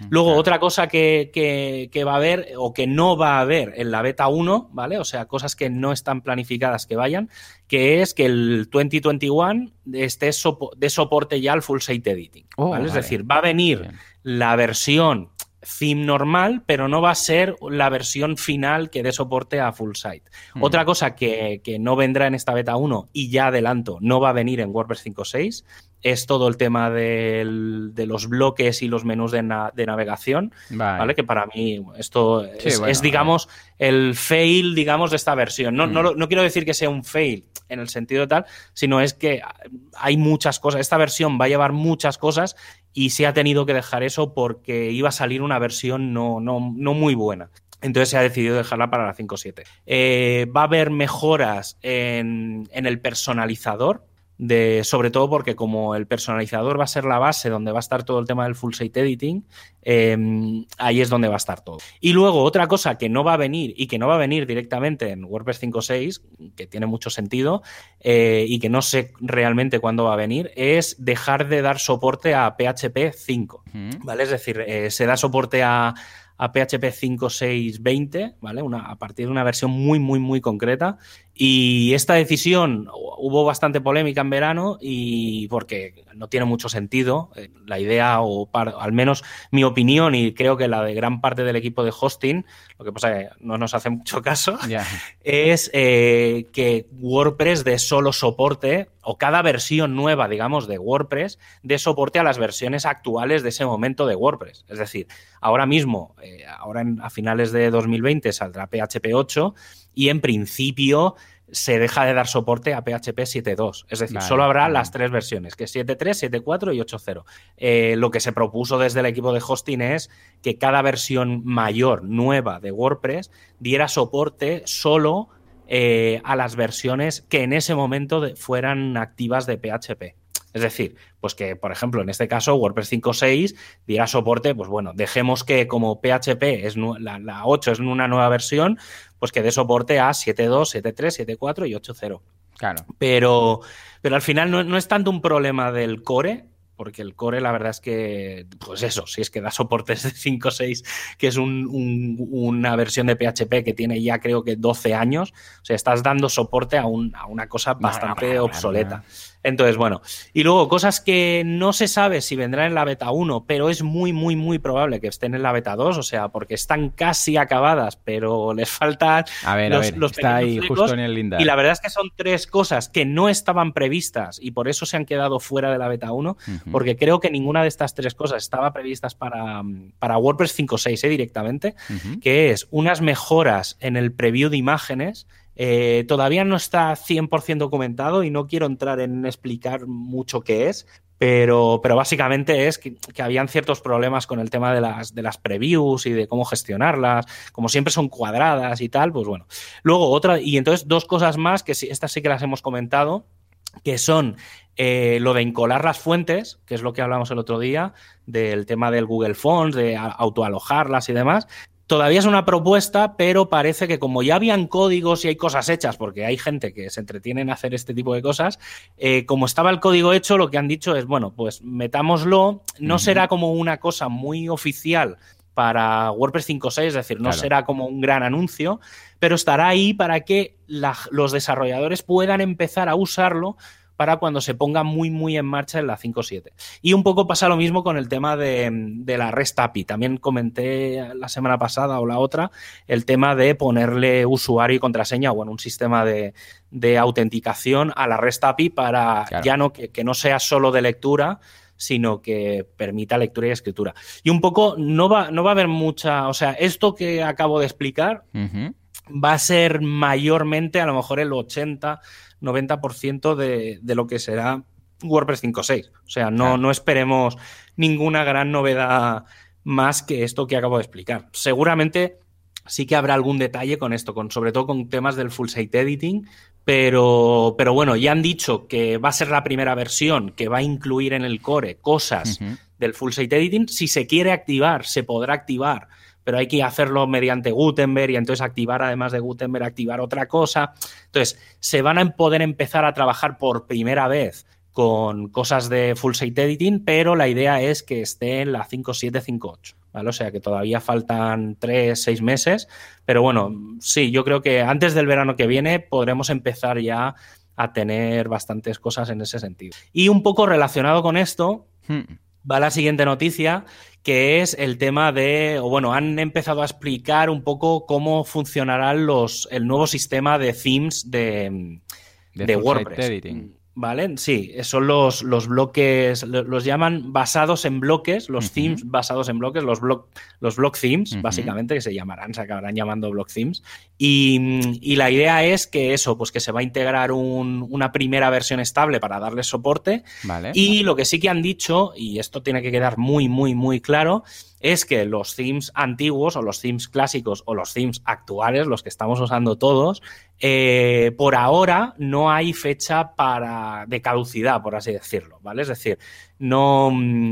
Luego, otra cosa que, que, va a haber o que no va a haber en la beta 1, ¿vale? O sea, cosas que no están planificadas que vayan, que es que el 2021 esté de soporte ya al full site editing. Oh, es decir, va a venir la versión theme normal, pero no va a ser la versión final que dé soporte a full site. Hmm. Otra cosa que, que, no vendrá en esta beta 1 y ya adelanto, no va a venir en WordPress 5.6 es todo el tema de los bloques y los menús de, navegación, vale. Que para mí esto es, digamos, el fail, digamos, de esta versión. No, no, mm. no, quiero decir que sea un fail en el sentido tal, sino es que hay muchas cosas. Esta versión va a llevar muchas cosas y se ha tenido que dejar eso porque iba a salir una versión no, no, no muy buena. Entonces se ha decidido dejarla para la 5.7. Eh, va a haber mejoras en, en el personalizador, de, sobre todo porque como el personalizador va a ser la base donde va a estar todo el tema del full site editing, em, ahí es donde va a estar todo. Y luego otra cosa que no va a venir y que no va a venir directamente en WordPress 5.6, que tiene mucho sentido eh, y que no sé realmente cuándo va a venir, es dejar de dar soporte a PHP 5, ¿vale? Es decir, eh, se da soporte a a PHP 5.6.20, ¿vale? Una, a partir de una versión muy, muy, muy concreta Y esta decisión hubo bastante polémica en verano y porque no tiene mucho sentido. Eh, la idea, o al menos mi opinión, y creo que la de gran parte del equipo de hosting, lo que pasa es que no nos hace mucho caso, es eh, que WordPress de solo soporte, o cada versión nueva, digamos, de WordPress, de soporte a las versiones actuales de ese momento de WordPress. Es decir, ahora mismo, eh, ahora a finales de 2020 saldrá PHP 8 y en principio se deja de dar soporte a PHP 7.2. Es decir, solo habrá las tres versiones, que es 7.3, 7.4 y 8.0. Eh, lo que se propuso desde el equipo de hosting es que cada versión mayor, nueva de WordPress, diera soporte solo eh, a las versiones que en ese momento fueran activas de PHP. Es decir, pues que, por ejemplo, en este caso, WordPress 5.6 diera soporte, pues bueno, dejemos que como PHP es la, la 8 es una nueva versión, pues que dé soporte a 7.2, 7.3, 7.4 y 8.0. Claro. Pero, pero al final no, no, es tanto un problema del core, porque el core la verdad es que, pues eso, si es que da soportes de 5.6, que es una versión de PHP que tiene ya creo que 12 años, o sea, estás dando soporte a, a una cosa bastante obsoleta. Entonces, bueno, y luego cosas que no se sabe si vendrán en la beta 1, pero es muy, muy, muy probable que estén en la beta 2, o sea, porque están casi acabadas, pero les faltan a ver, los, a ver, está ahí justo en el lindar. Y la verdad es que son tres cosas que no estaban previstas y por eso se han quedado fuera de la beta 1, porque creo que ninguna de estas tres cosas estaba previstas para, para WordPress 5.6 ¿eh? directamente, que es unas mejoras en el preview de imágenes, eh, todavía no está 100% documentado y no quiero entrar en explicar mucho qué es, pero, pero básicamente es que, habían ciertos problemas con el tema de las, de las previews y de cómo gestionarlas. Como siempre son cuadradas y tal, pues bueno. Luego otra, y entonces dos cosas más, que estas sí que las hemos comentado, que son eh, lo de encolar las fuentes, que es lo que hablamos el otro día, del tema del Google Fonts, de autoalojarlas y demás, Todavía es una propuesta, pero parece que como ya habían códigos y hay cosas hechas, porque hay gente que se entretiene en hacer este tipo de cosas, eh, como estaba el código hecho, lo que han dicho es, bueno, pues metámoslo, no será como una cosa muy oficial para WordPress 5.6, es decir, no será como un gran anuncio, pero estará ahí para que los desarrolladores puedan empezar a usarlo para cuando se ponga muy, muy en marcha en la 5.7. Y un poco pasa lo mismo con el tema de, la REST API. También comenté la semana pasada o la otra el tema de ponerle usuario y contraseña, bueno, un sistema de, autenticación a la REST API para ya no que, no sea solo de lectura, sino que permita lectura y escritura. Y un poco no va, no va a haber mucha, o sea, esto que acabo de explicar va a ser mayormente, a lo mejor el 80, 90% de, de lo que será WordPress 5.6. O sea, no, no esperemos ninguna gran novedad más que esto que acabo de explicar. Seguramente sí que habrá algún detalle con esto, con, sobre todo con temas del full site editing, pero, pero bueno, ya han dicho que va a ser la primera versión que va a incluir en el core cosas del full site editing. Si se quiere activar, se podrá activar pero hay que hacerlo mediante Gutenberg y entonces activar, además de Gutenberg, activar otra cosa. Entonces, se van a poder empezar a trabajar por primera vez con cosas de full site editing, pero la idea es que esté en la 5.758. ¿Vale? O sea que todavía faltan 3, 6 meses, pero bueno, sí, yo creo que antes del verano que viene podremos empezar ya a tener bastantes cosas en ese sentido. Y un poco relacionado con esto, hmm. va la siguiente noticia, que es el tema de, o bueno, han empezado a explicar un poco cómo funcionará los, el nuevo sistema de themes de, de, WordPress. ¿Vale? Sí, son los, los bloques, los llaman basados en bloques, los themes basados en bloques, los block, los block themes, básicamente, que se llamarán, se acabarán llamando block themes. Y, la idea es que eso, pues que se va a integrar una primera versión estable para darle soporte. Y lo que sí que han dicho, y esto tiene que quedar muy, muy, muy claro, es que los themes antiguos o los themes clásicos o los themes actuales, los que estamos usando todos, eh, por ahora no hay fecha para de caducidad, por así decirlo, ¿vale? Es decir, no, mm,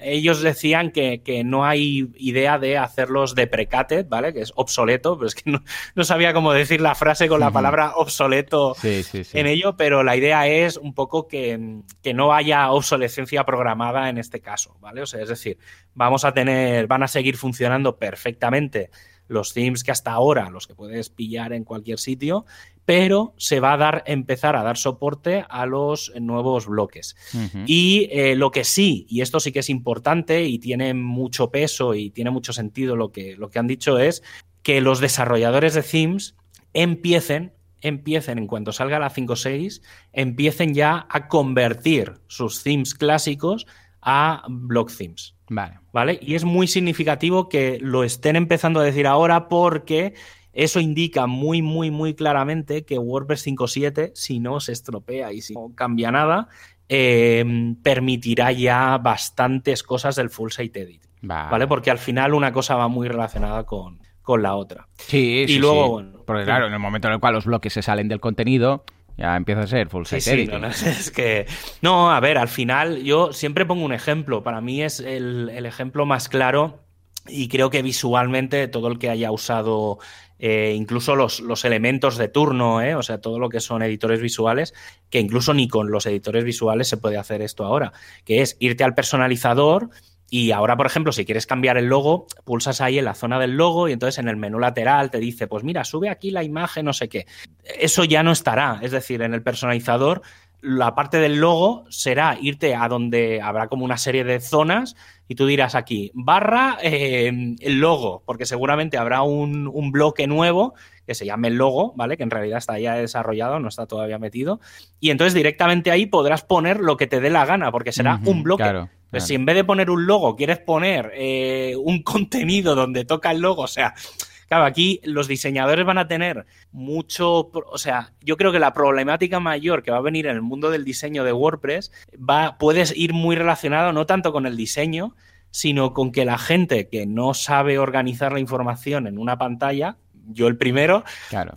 ellos decían que, no hay idea de hacerlos deprecated, ¿vale? Que es obsoleto, pero es que no, sabía cómo decir la frase con la palabra obsoleto en ello, pero la idea es un poco que, que, no haya obsolescencia programada en este caso, ¿vale? O sea, es decir, vamos a tener, van a seguir funcionando perfectamente los themes que hasta ahora, los que puedes pillar en cualquier sitio, pero se va a dar, empezar a dar soporte a los nuevos bloques. Y eh, lo que sí, y esto sí que es importante y tiene mucho peso y tiene mucho sentido lo que, lo que han dicho es que los desarrolladores de themes empiecen empiecen, en cuanto salga la 5.6, empiecen ya a convertir sus themes clásicos a block themes. Vale. ¿Vale? Y es muy significativo que lo estén empezando a decir ahora porque eso indica muy, muy, muy claramente que WordPress 5.7, si no se estropea y si no cambia nada, eh, permitirá ya bastantes cosas del full site edit. Vale. Porque al final una cosa va muy relacionada con, con la otra. Sí, sí. Y luego, bueno. Porque claro, en el momento en el cual los bloques se salen del contenido, ya empieza a ser full site sí, no, es que. No, a ver, al final, yo siempre pongo un ejemplo. Para mí es el, el ejemplo más claro. Y creo que visualmente todo el que haya usado eh, incluso los, los, elementos de turno, ¿eh? o sea, todo lo que son editores visuales, que incluso ni con los editores visuales se puede hacer esto ahora, que es irte al personalizador y ahora, por ejemplo, si quieres cambiar el logo, pulsas ahí en la zona del logo y entonces en el menú lateral te dice, pues mira, sube aquí la imagen, no sé qué. Eso ya no estará, es decir, en el personalizador la parte del logo será irte a donde habrá como una serie de zonas y tú dirás aquí, barra eh, el logo, porque seguramente habrá un, bloque nuevo que se llame el logo, ¿vale? Que en realidad está ya desarrollado, no está todavía metido. Y entonces directamente ahí podrás poner lo que te dé la gana, porque será un bloque. Pues si en vez de poner un logo quieres poner eh, un contenido donde toca el logo, o sea, Claro, aquí los diseñadores van a tener mucho, o sea, yo creo que la problemática mayor que va a venir en el mundo del diseño de WordPress va, puedes ir muy relacionado no tanto con el diseño, sino con que la gente que no sabe organizar la información en una pantalla, yo el primero,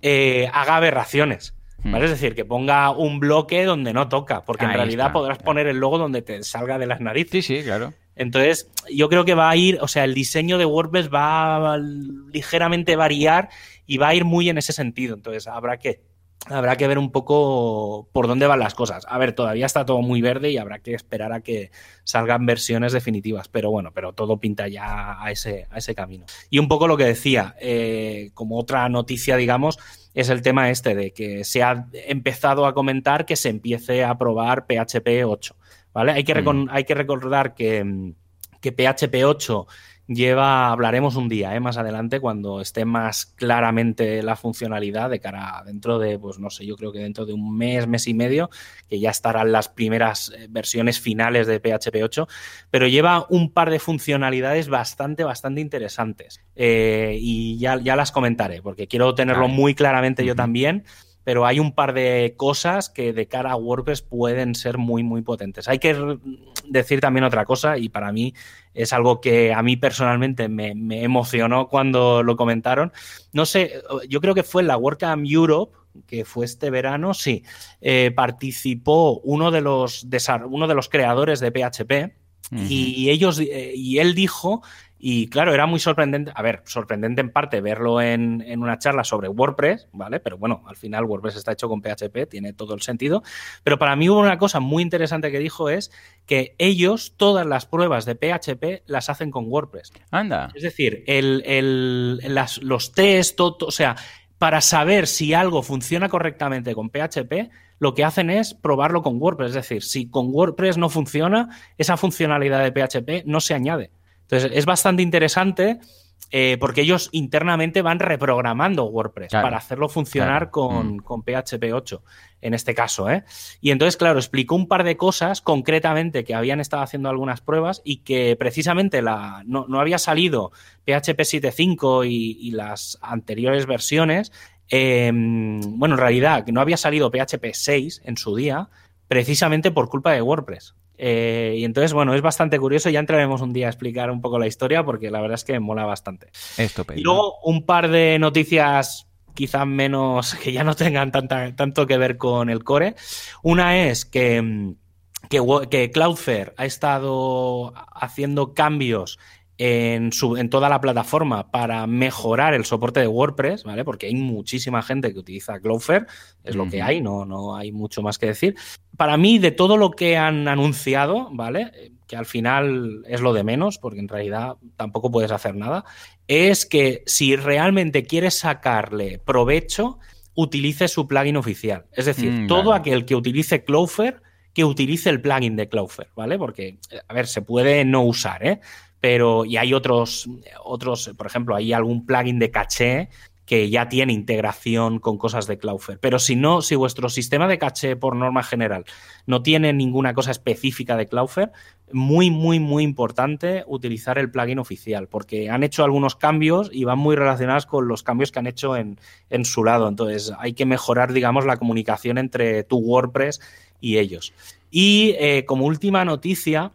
eh, haga aberraciones. Hmm. Es decir, que ponga un bloque donde no toca, porque en realidad podrás poner el logo donde te salga de las narices. Sí, sí, claro. Entonces, yo creo que va a ir, o sea, el diseño de WordPress va a ligeramente variar y va a ir muy en ese sentido. Entonces, habrá que, habrá que ver un poco por dónde van las cosas. A ver, todavía está todo muy verde y habrá que esperar a que salgan versiones definitivas. Pero bueno, pero todo pinta ya a ese, a ese camino. Y un poco lo que decía, eh, como otra noticia, digamos, es el tema este de que se ha empezado a comentar que se empiece a probar PHP 8. ¿Vale? Hay que, mm. hay que recordar que, que PHP 8 lleva, hablaremos un día ¿eh? más adelante cuando esté más claramente la funcionalidad de cara dentro de, pues no sé, yo creo que dentro de un mes, mes y medio, que ya estarán las primeras eh, versiones finales de PHP 8, pero lleva un par de funcionalidades bastante, bastante interesantes. Eh, y ya, ya las comentaré, porque quiero tenerlo muy claramente yo también pero hay un par de cosas que de cara a WordPress pueden ser muy, muy potentes. Hay que decir también otra cosa, y para mí es algo que a mí personalmente me, emocionó cuando lo comentaron. No sé, yo creo que fue en la WordCamp Europe, que fue este verano, sí, eh, participó uno de, los, uno de los creadores de PHP. Y ellos eh, y él dijo y claro, era muy sorprendente, a ver, sorprendente en parte verlo en, una charla sobre WordPress, ¿vale? Pero bueno, al final WordPress está hecho con PHP, tiene todo el sentido. Pero para mí hubo una cosa muy interesante que dijo es que ellos todas las pruebas de PHP las hacen con WordPress. Anda. Es decir, el, los test, o sea, para saber si algo funciona correctamente con PHP, lo que hacen es probarlo con WordPress. Es decir, si con WordPress no funciona, esa funcionalidad de PHP no se añade. Entonces, es bastante interesante eh, porque ellos internamente van reprogramando WordPress para hacerlo funcionar con, PHP 8, en este caso. ¿eh? Y entonces, claro, explicó un par de cosas concretamente que habían estado haciendo algunas pruebas y que precisamente la, no, había salido PHP 7.5 y, y las anteriores versiones. Em, bueno, en realidad, que no había salido PHP 6 en su día, precisamente por culpa de WordPress. Eh, y entonces, bueno, es bastante curioso. Ya entraremos un día a explicar un poco la historia porque la verdad es que mola bastante. Estupendo. Y luego un par de noticias quizás menos, que ya no tengan tanta, tanto que ver con el core. Una es que, que, que Cloudflare ha estado haciendo cambios en, su, en toda la plataforma para mejorar el soporte de WordPress, ¿vale? Porque hay muchísima gente que utiliza Cloudflare, es lo que hay, no, no hay mucho más que decir. Para mí, de todo lo que han anunciado, ¿vale? Que al final es lo de menos, porque en realidad tampoco puedes hacer nada, es que si realmente quieres sacarle provecho, utilice su plugin oficial. Es decir, mm, todo aquel que utilice Clover, que utilice el plugin de Clover, ¿vale? Porque, a ver, se puede no usar, ¿eh? Pero, y hay otros, otros, por ejemplo, hay algún plugin de caché que ya tiene integración con cosas de Cloudflare. Pero si no, si vuestro sistema de caché por norma general no tiene ninguna cosa específica de Cloudflare, muy, muy, muy importante utilizar el plugin oficial, porque han hecho algunos cambios y van muy relacionados con los cambios que han hecho en, su lado. Entonces, hay que mejorar, digamos, la comunicación entre tu WordPress y ellos. Y eh, como última noticia,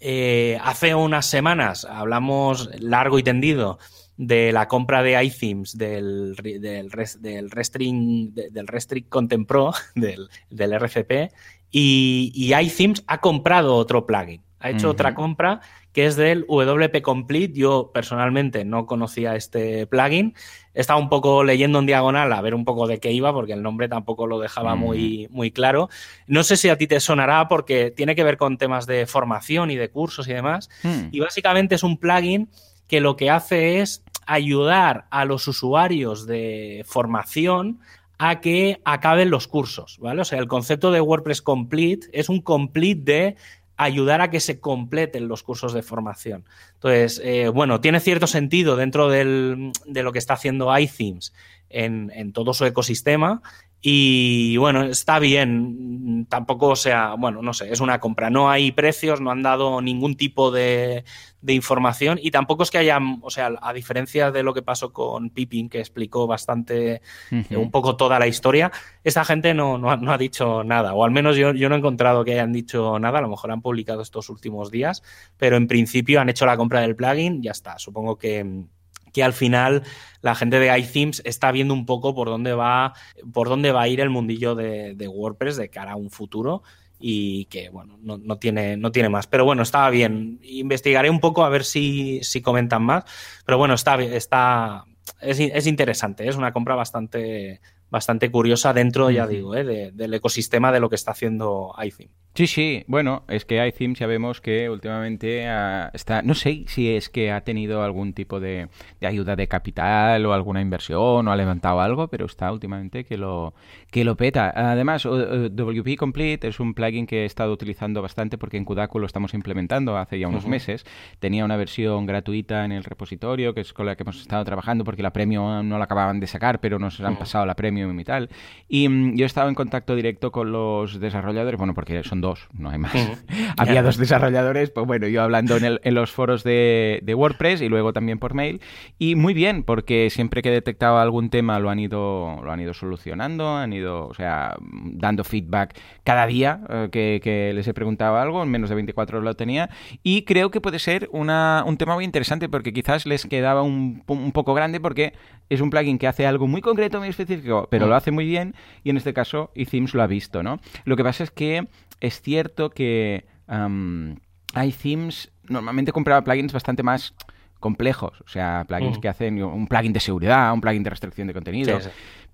eh, hace unas semanas hablamos largo y tendido de la compra de iThemes del, del, del, Restring, del Restrict Content Pro, del, del RCP, y, y, iThemes ha comprado otro plugin. Ha hecho otra compra que es del WP Complete. Yo personalmente no conocía este plugin. Estaba un poco leyendo en diagonal a ver un poco de qué iba, porque el nombre tampoco lo dejaba muy, muy claro. No sé si a ti te sonará, porque tiene que ver con temas de formación y de cursos y demás. Hmm. Y básicamente es un plugin que lo que hace es ayudar a los usuarios de formación a que acaben los cursos, ¿vale? O sea, el concepto de WordPress Complete es un complete de ayudar a que se completen los cursos de formación. Entonces, eh, bueno, tiene cierto sentido dentro de lo que está haciendo iThemes en, en todo su ecosistema y bueno, está bien, tampoco, o sea, bueno, no sé, es una compra. No hay precios, no han dado ningún tipo de, información y tampoco es que haya, o sea, a diferencia de lo que pasó con Pippin, que explicó bastante, eh, un poco toda la historia, esta gente no, no, ha, dicho nada, o al menos yo, yo no he encontrado que hayan dicho nada, a lo mejor han publicado estos últimos días, pero en principio han hecho la compra del plugin, ya está, supongo que que al final la gente de iThemes está viendo un poco por dónde va, por dónde va a ir el mundillo de, WordPress de cara a un futuro y que bueno, no, tiene, no tiene más. Pero bueno, estaba bien. Investigaré un poco a ver si, si comentan más. Pero bueno, está, está es, es interesante, es una compra bastante, bastante curiosa dentro, ya digo, ¿eh? del ecosistema de lo que está haciendo iTheme. Sí, sí, bueno, es que iTheme ya vemos que últimamente ah, está, no sé si es que ha tenido algún tipo de, ayuda de capital o alguna inversión o ha levantado algo, pero está últimamente que lo, que lo peta. Además, WP Complete es un plugin que he estado utilizando bastante porque en Kudaku lo estamos implementando hace ya unos meses. Tenía una versión gratuita en el repositorio, que es con la que hemos estado trabajando porque la premium no la acababan de sacar, pero nos han pasado la premium y tal. Y mm, yo he estado en contacto directo con los desarrolladores, bueno, porque son dos, no hay más. Había dos desarrolladores, pues bueno, yo hablando en, en los foros de, de, WordPress y luego también por mail. Y muy bien, porque siempre que detectaba algún tema lo han ido, lo han ido solucionando, han ido, o sea, dando feedback cada día eh, que, que, les he preguntado algo, en menos de 24 horas lo tenía. Y creo que puede ser una, un tema muy interesante porque quizás les quedaba un, un poco grande porque es un plugin que hace algo muy concreto, muy específico, pero lo mm. hace muy bien y en este caso iThemes lo ha visto, ¿no? Lo que pasa es que es cierto que um, iThemes normalmente compraba plugins bastante más complejos, o sea, plugins mm. que hacen un plugin de seguridad, un plugin de restricción de contenido.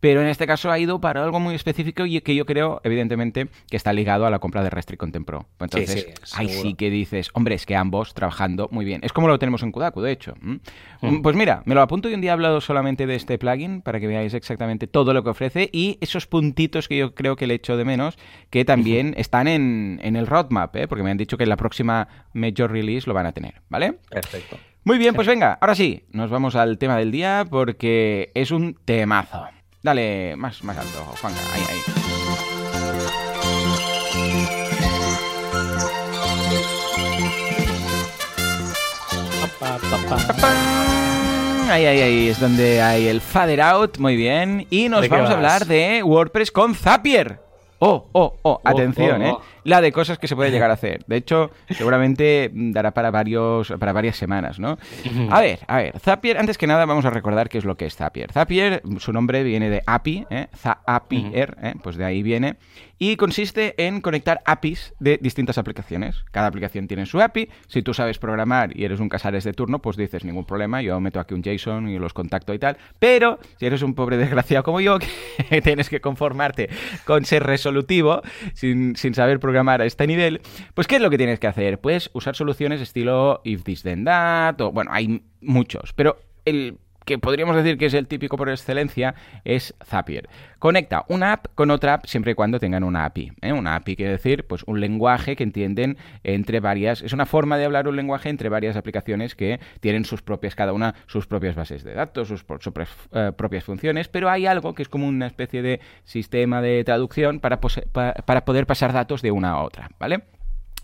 Pero en este caso ha ido para algo muy específico y que yo creo, evidentemente, que está ligado a la compra de Restrict Content Pro. Entonces, ahí sí que dices, hombre, es que ambos trabajando muy bien. Es como lo tenemos en Kudaku, de hecho. Mm. Pues mira, me lo apunto y un día he hablado solamente de este plugin para que veáis exactamente todo lo que ofrece y esos puntitos que yo creo que le echo de menos, que también están en, en el roadmap, ¿eh? porque me han dicho que en la próxima Major Release lo van a tener, ¿vale? Perfecto. Muy bien, pues venga, ahora sí, nos vamos al tema del día porque es un temazo. Dale más, más alto, Juan. Ahí, ahí. Ahí, ahí, ahí es donde hay el fader out. Muy bien. Y nos vamos a hablar de WordPress con Zapier. Oh, oh, oh, oh atención, oh, ¿eh? La de cosas que se puede llegar a hacer. De hecho, seguramente dará para varios para varias semanas, ¿no? A ver, a ver, Zapier, antes que nada vamos a recordar qué es lo que es Zapier. Zapier, su nombre viene de API, ¿eh? Zapier, ¿eh? pues de ahí viene y consiste en conectar APIs de distintas aplicaciones. Cada aplicación tiene su API. Si tú sabes programar y eres un casares de turno, pues dices ningún problema, yo meto aquí un JSON y los contacto y tal. Pero si eres un pobre desgraciado como yo, que tienes que conformarte con ser resolutivo sin, sin saber programar a este nivel, pues ¿qué es lo que tienes que hacer? Pues usar soluciones estilo if this then that, o bueno, hay muchos, pero el que podríamos decir que es el típico por excelencia, es Zapier. Conecta una app con otra app siempre y cuando tengan una API. ¿eh? Una API quiere decir pues, un lenguaje que entienden entre varias... Es una forma de hablar un lenguaje entre varias aplicaciones que tienen sus propias, cada una, sus propias bases de datos, sus, eh, propias funciones, pero hay algo que es como una especie de sistema de traducción para, para poder pasar datos de una a otra, ¿vale?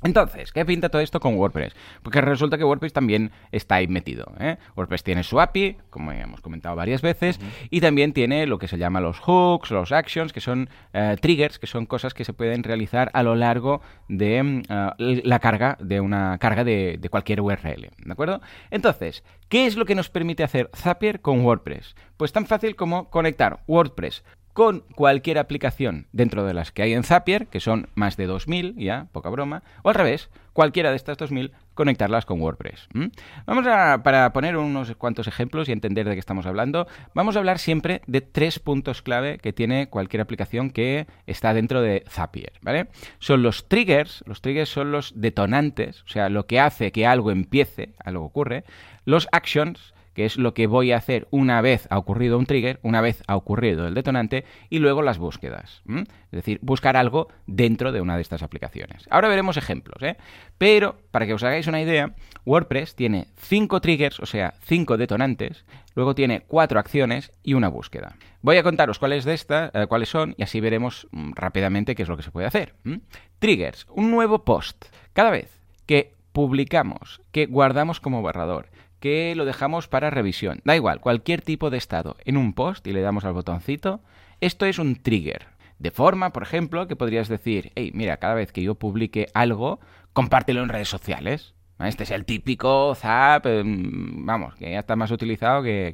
Entonces, ¿qué pinta todo esto con WordPress? Porque resulta que WordPress también está ahí metido. ¿eh? WordPress tiene su API, como hemos comentado varias veces, y también tiene lo que se llama los hooks, los actions, que son eh, triggers, que son cosas que se pueden realizar a lo largo de mm, eh, la carga de una carga de, de cualquier URL. ¿De acuerdo? Entonces, ¿qué es lo que nos permite hacer Zapier con WordPress? Pues tan fácil como conectar WordPress con cualquier aplicación dentro de las que hay en Zapier, que son más de 2.000, ya, poca broma, o al revés, cualquiera de estas 2.000, conectarlas con WordPress. Vamos a, para poner unos cuantos ejemplos y entender de qué estamos hablando, vamos a hablar siempre de tres puntos clave que tiene cualquier aplicación que está dentro de Zapier, ¿vale? Son los triggers, los triggers son los detonantes, o sea, lo que hace que algo empiece, algo ocurre, los actions, que es lo que voy a hacer una vez ha ocurrido un trigger, una vez ha ocurrido el detonante, y luego las búsquedas. Es decir, buscar algo dentro de una de estas aplicaciones. Ahora veremos ejemplos, ¿eh? Pero, para que os hagáis una idea, WordPress tiene cinco triggers, o sea, cinco detonantes, luego tiene cuatro acciones y una búsqueda. Voy a contaros cuáles de estas, eh, cuáles son, y así veremos mm, rápidamente qué es lo que se puede hacer. Triggers, un nuevo post. Cada vez que publicamos, que guardamos como borrador, que lo dejamos para revisión. Da igual, cualquier tipo de estado en un post y le damos al botoncito, esto es un trigger. De forma, por ejemplo, que podrías decir, hey, mira, cada vez que yo publique algo, compártelo en redes sociales. Este es el típico Zap, em, vamos, que ya está más utilizado que,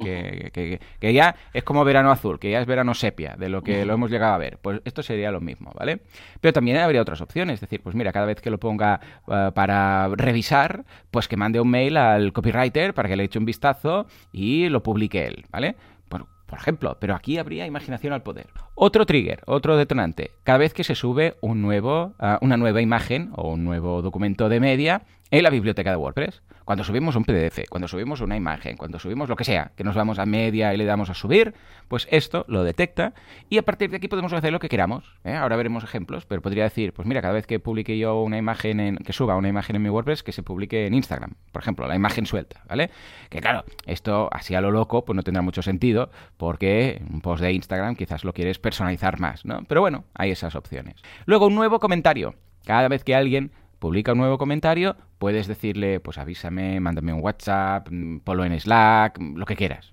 que, ya es como verano azul, que ya es verano sepia, de lo que lo hemos llegado a ver. Pues esto sería lo mismo, ¿vale? Pero también habría otras opciones, es decir, pues mira, cada vez que lo ponga eh, para revisar, pues que mande un mail al copywriter para que le eche un vistazo y lo publique él, ¿vale? por ejemplo, pero aquí habría imaginación al poder. Otro trigger, otro detonante, cada vez que se sube un nuevo, ah, una nueva imagen o un nuevo documento de media en la biblioteca de WordPress. Cuando subimos un PDF, cuando subimos una imagen, cuando subimos lo que sea, que nos vamos a media y le damos a subir, pues esto lo detecta y a partir de aquí podemos hacer lo que queramos. ¿eh? Ahora veremos ejemplos, pero podría decir, pues mira, cada vez que publique yo una imagen, en, que suba una imagen en mi WordPress, que se publique en Instagram, por ejemplo, la imagen suelta, ¿vale? Que claro, esto así a lo loco, pues no tendrá mucho sentido, porque un post de Instagram quizás lo quieres personalizar más, ¿no? Pero bueno, hay esas opciones. Luego, un nuevo comentario. Cada vez que alguien publica un nuevo comentario, puedes decirle, pues avísame, mándame un WhatsApp, mm, ponlo en Slack, mm, lo que quieras.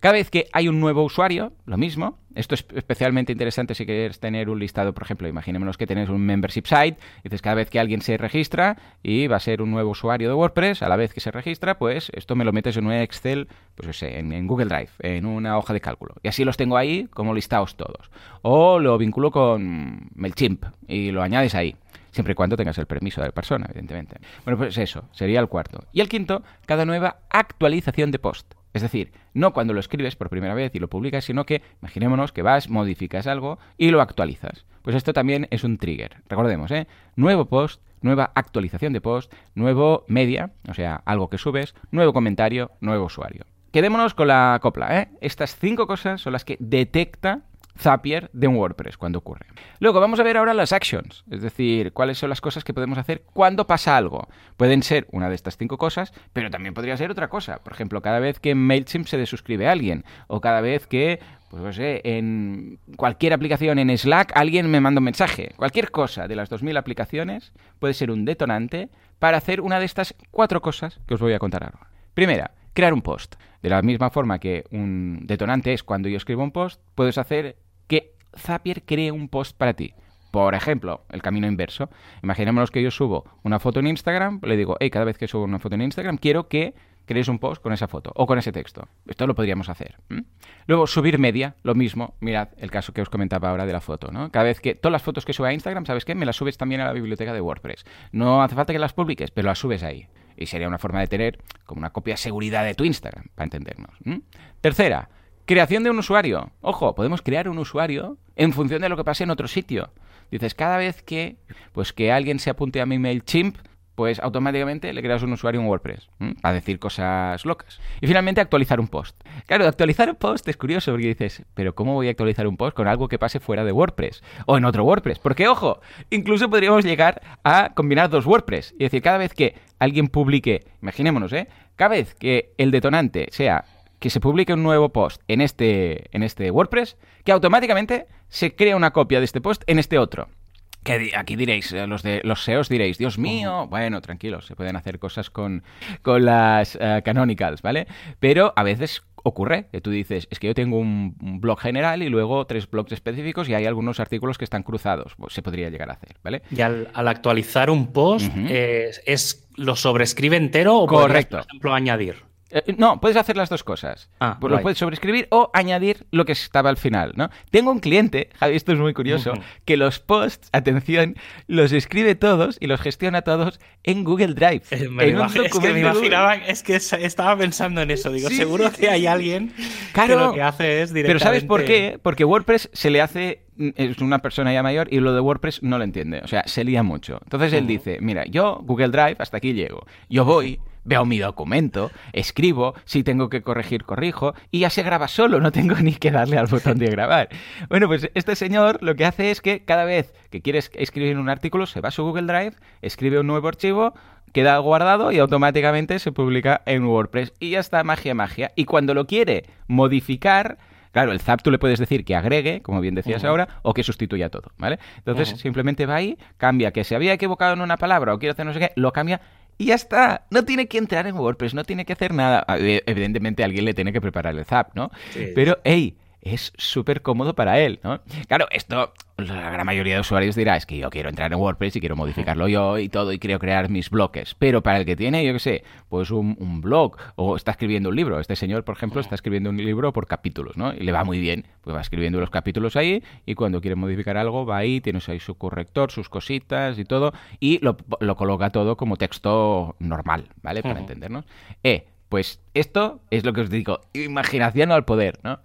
Cada vez que hay un nuevo usuario, lo mismo. Esto es especialmente interesante si quieres tener un listado, por ejemplo, imaginémonos que tienes un membership site, dices cada vez que alguien se registra y va a ser un nuevo usuario de WordPress, a la vez que se registra, pues esto me lo metes en un Excel, pues no sé, en, en Google Drive, en una hoja de cálculo. Y así los tengo ahí como listados todos. O lo vinculo con MailChimp y lo añades ahí siempre y cuando tengas el permiso de la persona, evidentemente. Bueno, pues eso, sería el cuarto. Y el quinto, cada nueva actualización de post. Es decir, no cuando lo escribes por primera vez y lo publicas, sino que imaginémonos que vas, modificas algo y lo actualizas. Pues esto también es un trigger. Recordemos, ¿eh? Nuevo post, nueva actualización de post, nuevo media, o sea, algo que subes, nuevo comentario, nuevo usuario. Quedémonos con la copla, ¿eh? Estas cinco cosas son las que detecta Zapier de un WordPress cuando ocurre. Luego vamos a ver ahora las actions, es decir, cuáles son las cosas que podemos hacer cuando pasa algo. Pueden ser una de estas cinco cosas, pero también podría ser otra cosa. Por ejemplo, cada vez que MailChimp se desuscribe alguien o cada vez que pues no sé, en cualquier aplicación en Slack alguien me manda un mensaje. Cualquier cosa de las 2.000 aplicaciones puede ser un detonante para hacer una de estas cuatro cosas que os voy a contar ahora. Primera, crear un post. De la misma forma que un detonante es cuando yo escribo un post, puedes hacer que Zapier cree un post para ti. Por ejemplo, el camino inverso. Imaginémonos que yo subo una foto en Instagram, le digo, hey, cada vez que subo una foto en Instagram, quiero que creéis un post con esa foto o con ese texto. Esto lo podríamos hacer. Luego, subir media, lo mismo. Mirad el caso que os comentaba ahora de la foto, ¿no? Cada vez que todas las fotos que subo a Instagram, ¿sabes qué? Me las subes también a la biblioteca de WordPress. No hace falta que las publiques, pero las subes ahí. Y sería una forma de tener como una copia de seguridad de tu Instagram, para entendernos. Tercera, creación de un usuario. Ojo, podemos crear un usuario en función de lo que pase en otro sitio. Dices, cada vez que, pues que alguien se apunte a mi mail chimp, pues automáticamente le creas un usuario en WordPress a decir cosas locas. Y finalmente actualizar un post. Claro, actualizar un post es curioso porque dices, pero ¿cómo voy a actualizar un post con algo que pase fuera de WordPress o en otro WordPress? Porque ojo, incluso podríamos llegar a combinar dos WordPress y decir, cada vez que alguien publique, imaginémonos, ¿eh? Cada vez que el detonante sea que se publique un nuevo post en este, en este WordPress, que automáticamente se crea una copia de este post en este otro. Que aquí diréis, eh, los de los SEOs diréis, Dios mío, bueno, tranquilos, se pueden hacer cosas con, con las uh, canonicals, ¿vale? Pero a veces ocurre que tú dices, es que yo tengo un, blog general y luego tres blogs específicos y hay algunos artículos que están cruzados. Pues se podría llegar a hacer, ¿vale? Y al, actualizar un post, es, ¿lo sobrescribe entero o Correcto. por ejemplo, añadir? Eh, no, puedes hacer las dos cosas. Ah, pues lo puedes sobreescribir o añadir lo que estaba al final, ¿no? Tengo un cliente, Javi, esto es muy curioso, que los posts, atención, los escribe todos y los gestiona todos en Google Drive. Eh, me en es que me imaginaba, es que estaba pensando en eso. Digo, seguro que hay alguien que lo que hace es directamente... Pero ¿sabes por qué? Porque WordPress se le hace es una persona ya mayor y lo de WordPress no lo entiende. O sea, se lía mucho. Entonces él dice, mira, yo Google Drive hasta aquí llego. Yo voy, veo mi documento, escribo, si tengo que corregir, corrijo, y ya se graba solo, no tengo ni que darle al botón de grabar. Bueno, pues este señor lo que hace es que cada vez que quiere escribir un artículo, se va a su Google Drive, escribe un nuevo archivo, queda guardado y automáticamente se publica en WordPress. Y ya está, magia, magia. Y cuando lo quiere modificar, Claro, el zap tú le puedes decir que agregue, como bien decías ahora, o que sustituya todo, ¿vale? Entonces simplemente va ahí, cambia que se había equivocado en una palabra o quiere hacer no sé qué, lo cambia y ya está. No tiene que entrar en WordPress, no tiene que hacer nada. Ah, evidentemente alguien le tiene que preparar el zap, ¿no? Pero, hey, es súper cómodo para él, ¿no? Claro, esto la gran mayoría de usuarios dirá, es que yo quiero entrar en WordPress y quiero modificarlo yo y todo y quiero crear mis bloques. Pero para el que tiene, yo qué sé, pues un, blog o está escribiendo un libro. Este señor, por ejemplo, está escribiendo un libro por capítulos, ¿no? Y le va muy bien. Pues va escribiendo los capítulos ahí y cuando quiere modificar algo va ahí, tienes ahí su corrector, sus cositas y todo y lo, coloca todo como texto normal, ¿vale? Para entendernos. Eh, pues esto es lo que os digo, imaginación al poder, ¿no?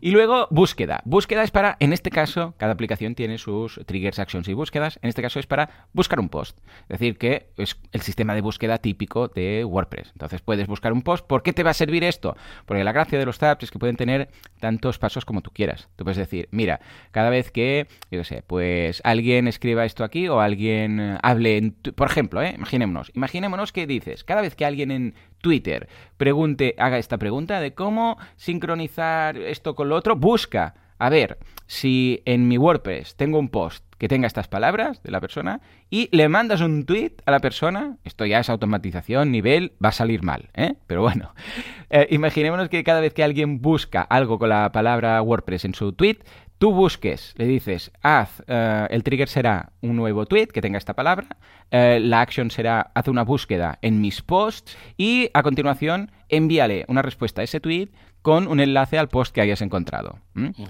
Y luego búsqueda. Búsqueda es para, en este caso, cada aplicación tiene sus triggers, actions y búsquedas. En este caso es para buscar un post. Es decir, que es el sistema de búsqueda típico de WordPress. Entonces puedes buscar un post. ¿Por qué te va a servir esto? Porque la gracia de los tabs es que pueden tener tantos pasos como tú quieras. Tú puedes decir, mira, cada vez que, yo qué sé, pues alguien escriba esto aquí o alguien hable en... Por ejemplo, ¿eh? imaginémonos. Imaginémonos que dices, cada vez que alguien en Twitter pregunte, haga esta pregunta de cómo sincronizar esto con lo otro, busca a ver si en mi WordPress tengo un post que tenga estas palabras de la persona y le mandas un tweet a la persona, esto ya es automatización, nivel, va a salir mal, ¿eh? Pero bueno, eh, imaginémonos que cada vez que alguien busca algo con la palabra WordPress en su tweet, tú busques, le dices, haz, eh, el trigger será un nuevo tweet que tenga esta palabra, eh, la action será, haz una búsqueda en mis posts y a continuación envíale una respuesta a ese tweet con un enlace al post que hayas encontrado.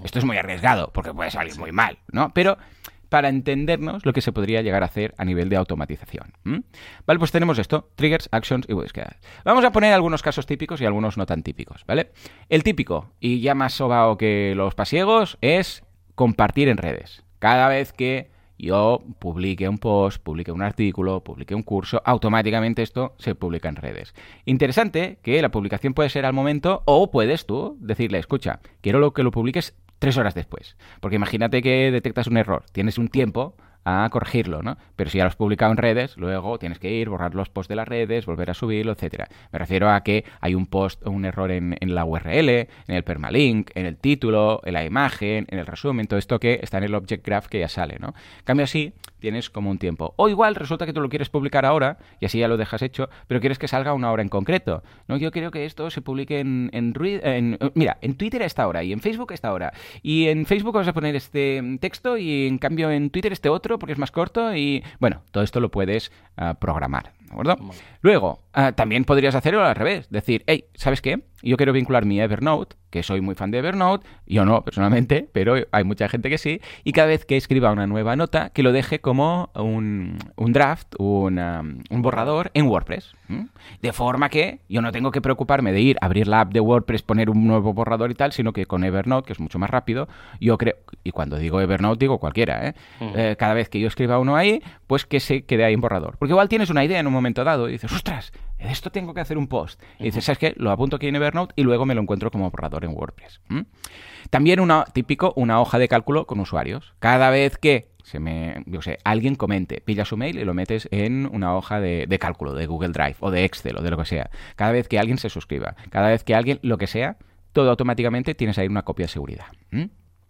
Esto es muy arriesgado porque puede salir muy mal, ¿no? Pero para entendernos lo que se podría llegar a hacer a nivel de automatización. Vale, pues tenemos esto, triggers, actions y búsquedas. Vamos a poner algunos casos típicos y algunos no tan típicos, ¿vale? El típico, y ya más sobao que los pasiegos, es compartir en redes. Cada vez que yo publique un post, publique un artículo, publique un curso, automáticamente esto se publica en redes. Interesante que la publicación puede ser al momento o puedes tú decirle, escucha, quiero lo que lo publiques tres horas después. Porque imagínate que detectas un error, tienes un tiempo a corregirlo, ¿no? Pero si ya lo has publicado en redes, luego tienes que ir, borrar los posts de las redes, volver a subirlo, etcétera. Me refiero a que hay un post o un error en, la URL, en el permalink, en el título, en la imagen, en el resumen, todo esto que está en el object graph que ya sale, ¿no? cambio así, tienes como un tiempo. O igual resulta que tú lo quieres publicar ahora y así ya lo dejas hecho, pero quieres que salga una hora en concreto. No, yo quiero que esto se publique en, en, en mira, en Twitter a esta hora y en Facebook a esta hora. Y en Facebook vas a poner este texto y en cambio en Twitter este otro porque es más corto y bueno, todo esto lo puedes ah, programar, ¿de acuerdo? Luego, ah, también podrías hacerlo al revés, decir, hey, ¿sabes qué? Yo quiero vincular mi Evernote, que soy muy fan de Evernote, yo no personalmente, pero hay mucha gente que sí, y cada vez que escriba una nueva nota, que lo deje como un, draft, un borrador en WordPress. De forma que yo no tengo que preocuparme de ir, abrir la app de WordPress, poner un nuevo borrador y tal, sino que con Evernote, que es mucho más rápido, yo creo, y cuando digo Evernote digo cualquiera, ¿eh? eh cada vez que yo escriba uno ahí, pues que se quede ahí en borrador. Porque igual tienes una idea en un momento dado y dices, ostras, de esto tengo que hacer un post. Y dices, ¿sabes qué? Lo apunto aquí en Evernote y luego me lo encuentro como borrador en WordPress. También una, típico, una hoja de cálculo con usuarios. Cada vez que se me, yo sé, alguien comente, pilla su mail y lo metes en una hoja de, cálculo de Google Drive o de Excel o de lo que sea. Cada vez que alguien se suscriba, cada vez que alguien, lo que sea, todo automáticamente tienes ahí una copia de seguridad.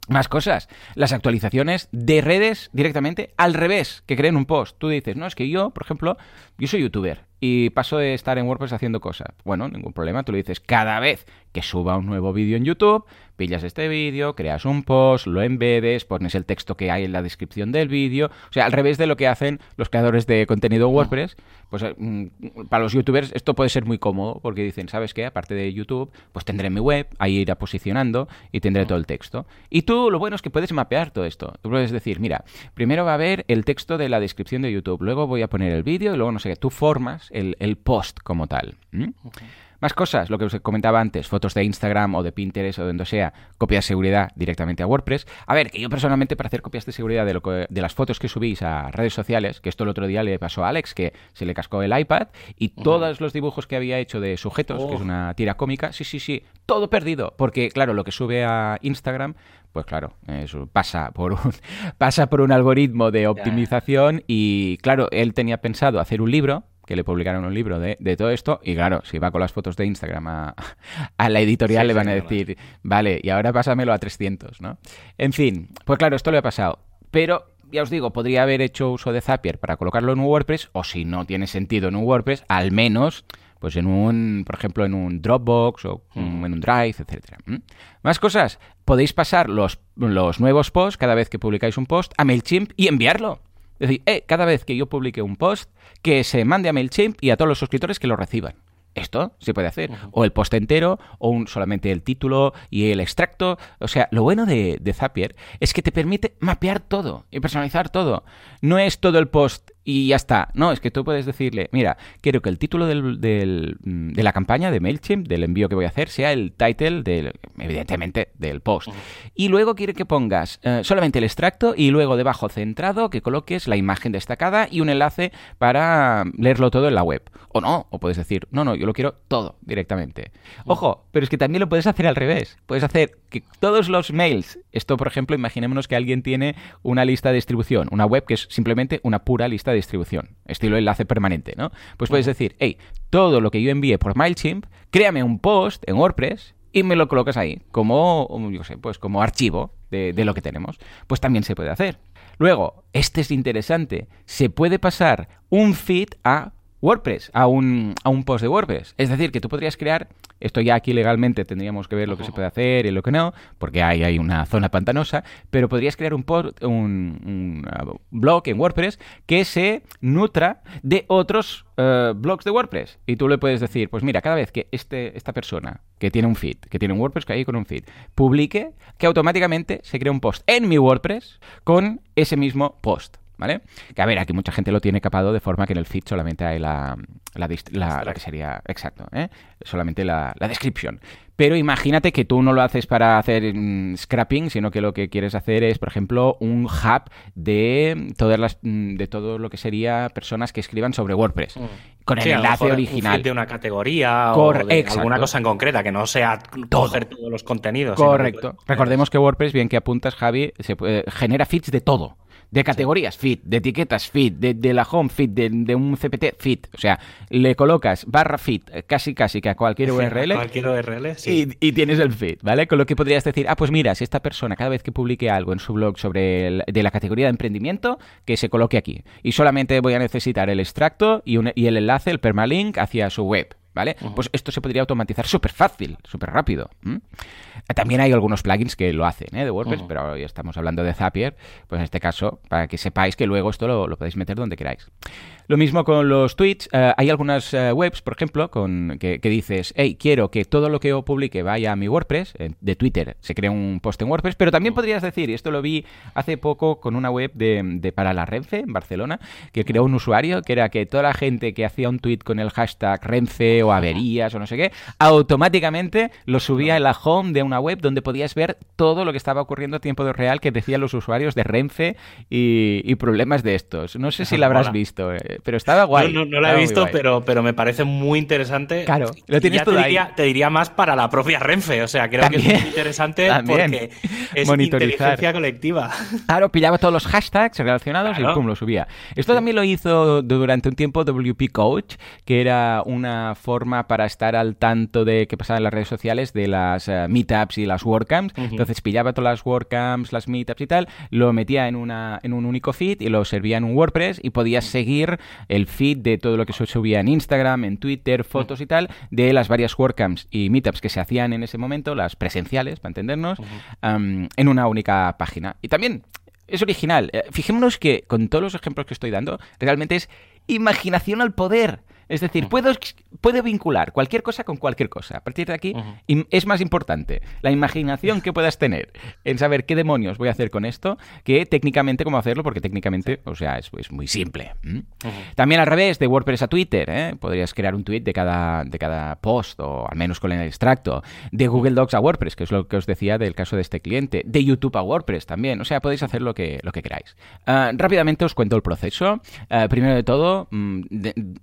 Más cosas. Las actualizaciones de redes directamente al revés, que creen un post. Tú dices, no, es que yo, por ejemplo, yo soy youtuber y paso de estar en WordPress haciendo cosas. Bueno, ningún problema. Tú le dices, cada vez que suba un nuevo vídeo en YouTube, pillas este vídeo, creas un post, lo embedes, pones el texto que hay en la descripción del vídeo. O sea, al revés de lo que hacen los creadores de contenido en WordPress, pues eh, mm, para los youtubers esto puede ser muy cómodo porque dicen, ¿sabes qué? Aparte de YouTube, pues tendré mi web, ahí irá posicionando y tendré todo el texto. Y tú lo bueno es que puedes mapear todo esto. Tú puedes decir, mira, primero va a haber el texto de la descripción de YouTube, luego voy a poner el vídeo y luego no sé qué. Tú formas el, post como tal. Más cosas, lo que os comentaba antes, fotos de Instagram o de Pinterest o de donde sea, copias de seguridad directamente a WordPress. A ver, que yo personalmente para hacer copias de seguridad de, lo de las fotos que subís a redes sociales, que esto el otro día le pasó a Alex, que se le cascó el iPad y todos los dibujos que había hecho de sujetos, que es oh. una tira cómica, sí, sí, sí, todo perdido. Porque, claro, lo que sube a Instagram pues claro, eso pasa por un, pasa por un algoritmo de optimización y claro, él tenía pensado hacer un libro que le publicaron un libro de, todo esto y claro, si va con las fotos de Instagram a, la editorial le van a decir, vale, y ahora pásamelo a 300, ¿no? En fin, pues claro, esto le ha pasado. Pero ya os digo, podría haber hecho uso de Zapier para colocarlo en un WordPress o si no tiene sentido en un WordPress, al menos pues en un, por ejemplo, en un Dropbox o mm. en un Drive, etcétera. Más cosas, podéis pasar los, los nuevos posts cada vez que publicáis un post a Mailchimp y enviarlo. Es decir, eh, cada vez que yo publique un post, que se mande a MailChimp y a todos los suscriptores que lo reciban. Esto se puede hacer. O el post entero, o un, solamente el título y el extracto. O sea, lo bueno de, de, Zapier es que te permite mapear todo y personalizar todo. No es todo el post y ya está. No, es que tú puedes decirle, mira, quiero que el título del, de la campaña de MailChimp, del envío que voy a hacer, sea el title, del, evidentemente, del post. Y luego quiere que pongas eh, solamente el extracto y luego debajo centrado que coloques la imagen destacada y un enlace para leerlo todo en la web. O no, o puedes decir, no, no, yo lo quiero todo directamente. Ojo, pero es que también lo puedes hacer al revés. Puedes hacer que todos los mails, esto por ejemplo, imaginémonos que alguien tiene una lista de distribución, una web que es simplemente una pura lista de distribución, estilo enlace permanente, ¿no? Pues puedes decir, hey, todo lo que yo envíe por MailChimp, créame un post en WordPress y me lo colocas ahí, como, yo sé, pues como archivo de lo que tenemos. Pues también se puede hacer. Luego, este es interesante, se puede pasar un feed a WordPress, a un, a un post de WordPress. Es decir, que tú podrías crear, esto ya aquí legalmente tendríamos que ver lo que se puede hacer y lo que no, porque hay, hay una zona pantanosa, pero podrías crear un, post, un, blog en WordPress que se nutra de otros eh, blogs de WordPress. Y tú le puedes decir, pues mira, cada vez que este, esta persona que tiene un feed, que tiene un WordPress que hay con un feed, publique, que automáticamente se crea un post en mi WordPress con ese mismo post. ¿Vale? Que a ver, aquí mucha gente lo tiene capado de forma que en el feed solamente hay la, la, que sería, exacto, ¿eh? solamente la, la descripción. Pero imagínate que tú no lo haces para hacer mm, scrapping, sino que lo que quieres hacer es, por ejemplo, un hub de todas las mm, de todo lo que sería personas que escriban sobre WordPress. Mm. Con el enlace original. de una categoría o de alguna cosa en concreta, que no sea coger todos los contenidos. Correcto. Recordemos que WordPress, bien que apuntas, Javi, se genera feeds de todo De categorías, fit. De etiquetas, fit. De, la home, fit. De, un CPT, fit. O sea, le colocas barra fit casi casi que a cualquier URL. cualquier URL, sí. Y, tienes el fit, ¿vale? Con lo que podrías decir, ah, pues mira, si esta persona cada vez que publique algo en su blog sobre de la categoría de emprendimiento, que se coloque aquí. Y solamente voy a necesitar el extracto y, y el enlace, el permalink hacia su web. ¿Vale? Pues esto se podría automatizar súper fácil, súper rápido. También hay algunos plugins que lo hacen, ¿eh? De WordPress, pero hoy estamos hablando de Zapier, pues en este caso, para que sepáis que luego esto lo, lo podéis meter donde queráis. Lo mismo con los tweets. Eh, hay algunas eh, webs, por ejemplo, con, que, dices, hey, quiero que todo lo que yo publique vaya a mi WordPress, de Twitter se crea un post en WordPress, pero también podrías decir, y esto lo vi hace poco con una web de, para la Renfe en Barcelona, que creó un usuario que era que toda la gente que hacía un tweet con el hashtag Renfe o averías o no sé qué, automáticamente lo subía en la home de una web donde podías ver todo lo que estaba ocurriendo a tiempo real que decían los usuarios de Renfe y, problemas de estos. No sé si la habrás visto. Eh, pero estaba guay. No, no, la he visto, pero, pero me parece muy interesante. Claro, lo tienes te, diría, te diría más para la propia Renfe. O sea, creo que es muy interesante porque es inteligencia colectiva. Claro, pillaba todos los hashtags relacionados y pum, lo subía. Esto también lo hizo durante un tiempo WP Coach, que era una forma para estar al tanto de qué pasaba en las redes sociales de las eh, meetups y las WordCamps. Entonces pillaba todas las WordCamps, las meetups y tal, lo metía en, una, en un único feed y lo servía en un WordPress y podías seguir el feed de todo lo que se subía en Instagram, en Twitter, fotos y tal, de las varias WordCamps y Meetups que se hacían en ese momento, las presenciales, para entendernos, en una única página. Y también es original. Eh, fijémonos que con todos los ejemplos que estoy dando, realmente es imaginación al poder. Es decir, puedo, puedo vincular cualquier cosa con cualquier cosa. A partir de aquí es más importante la imaginación que puedas tener en saber qué demonios voy a hacer con esto que técnicamente cómo hacerlo, porque técnicamente, o sea, es, muy simple. También al revés, de WordPress a Twitter, ¿eh? podrías crear un tweet de cada, de cada post, o al menos con el extracto. De Google Docs a WordPress, que es lo que os decía del caso de este cliente. De YouTube a WordPress también. O sea, podéis hacer lo que, lo que queráis. Ah, rápidamente os cuento el proceso. Ah, primero de todo, mm,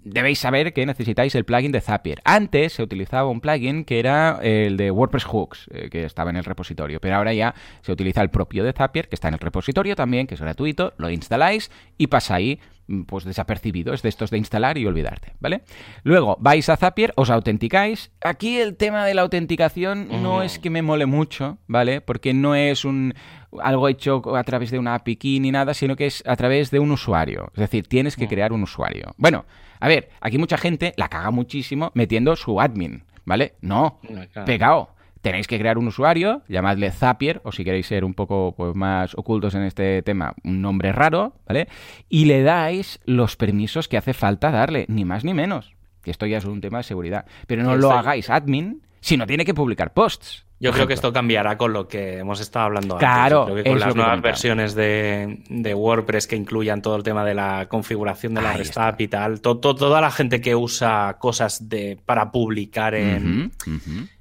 debéis saber que necesitáis el plugin de Zapier. Antes se utilizaba un plugin que era el de WordPress Hooks, eh, que estaba en el repositorio, pero ahora ya se utiliza el propio de Zapier, que está en el repositorio también, que es gratuito, lo instaláis y pasa ahí mm, pues desapercibido, es de estos de instalar y olvidarte, ¿vale? Luego vais a Zapier, os autenticáis. Aquí el tema de la autenticación no es que me mole mucho, ¿vale? Porque no es un algo hecho a través de una API ni nada, sino que es a través de un usuario. Es decir, tienes que crear un usuario. Bueno, a ver, aquí mucha gente la caga muchísimo metiendo su admin, ¿vale? No, pegado. Tenéis que crear un usuario, llamadle Zapier, o si queréis ser un poco pues, más ocultos en este tema, un nombre raro, ¿vale? Y le dais los permisos que hace falta darle, ni más ni menos. Que esto ya es un tema de seguridad. Pero no lo hagáis admin si no tiene que publicar posts. Yo creo que esto cambiará con lo que hemos estado hablando claro, antes. Creo que con las nuevas versiones de, WordPress que incluyan todo el tema de la configuración de la REST y tal, toda la gente que usa cosas de, para publicar en,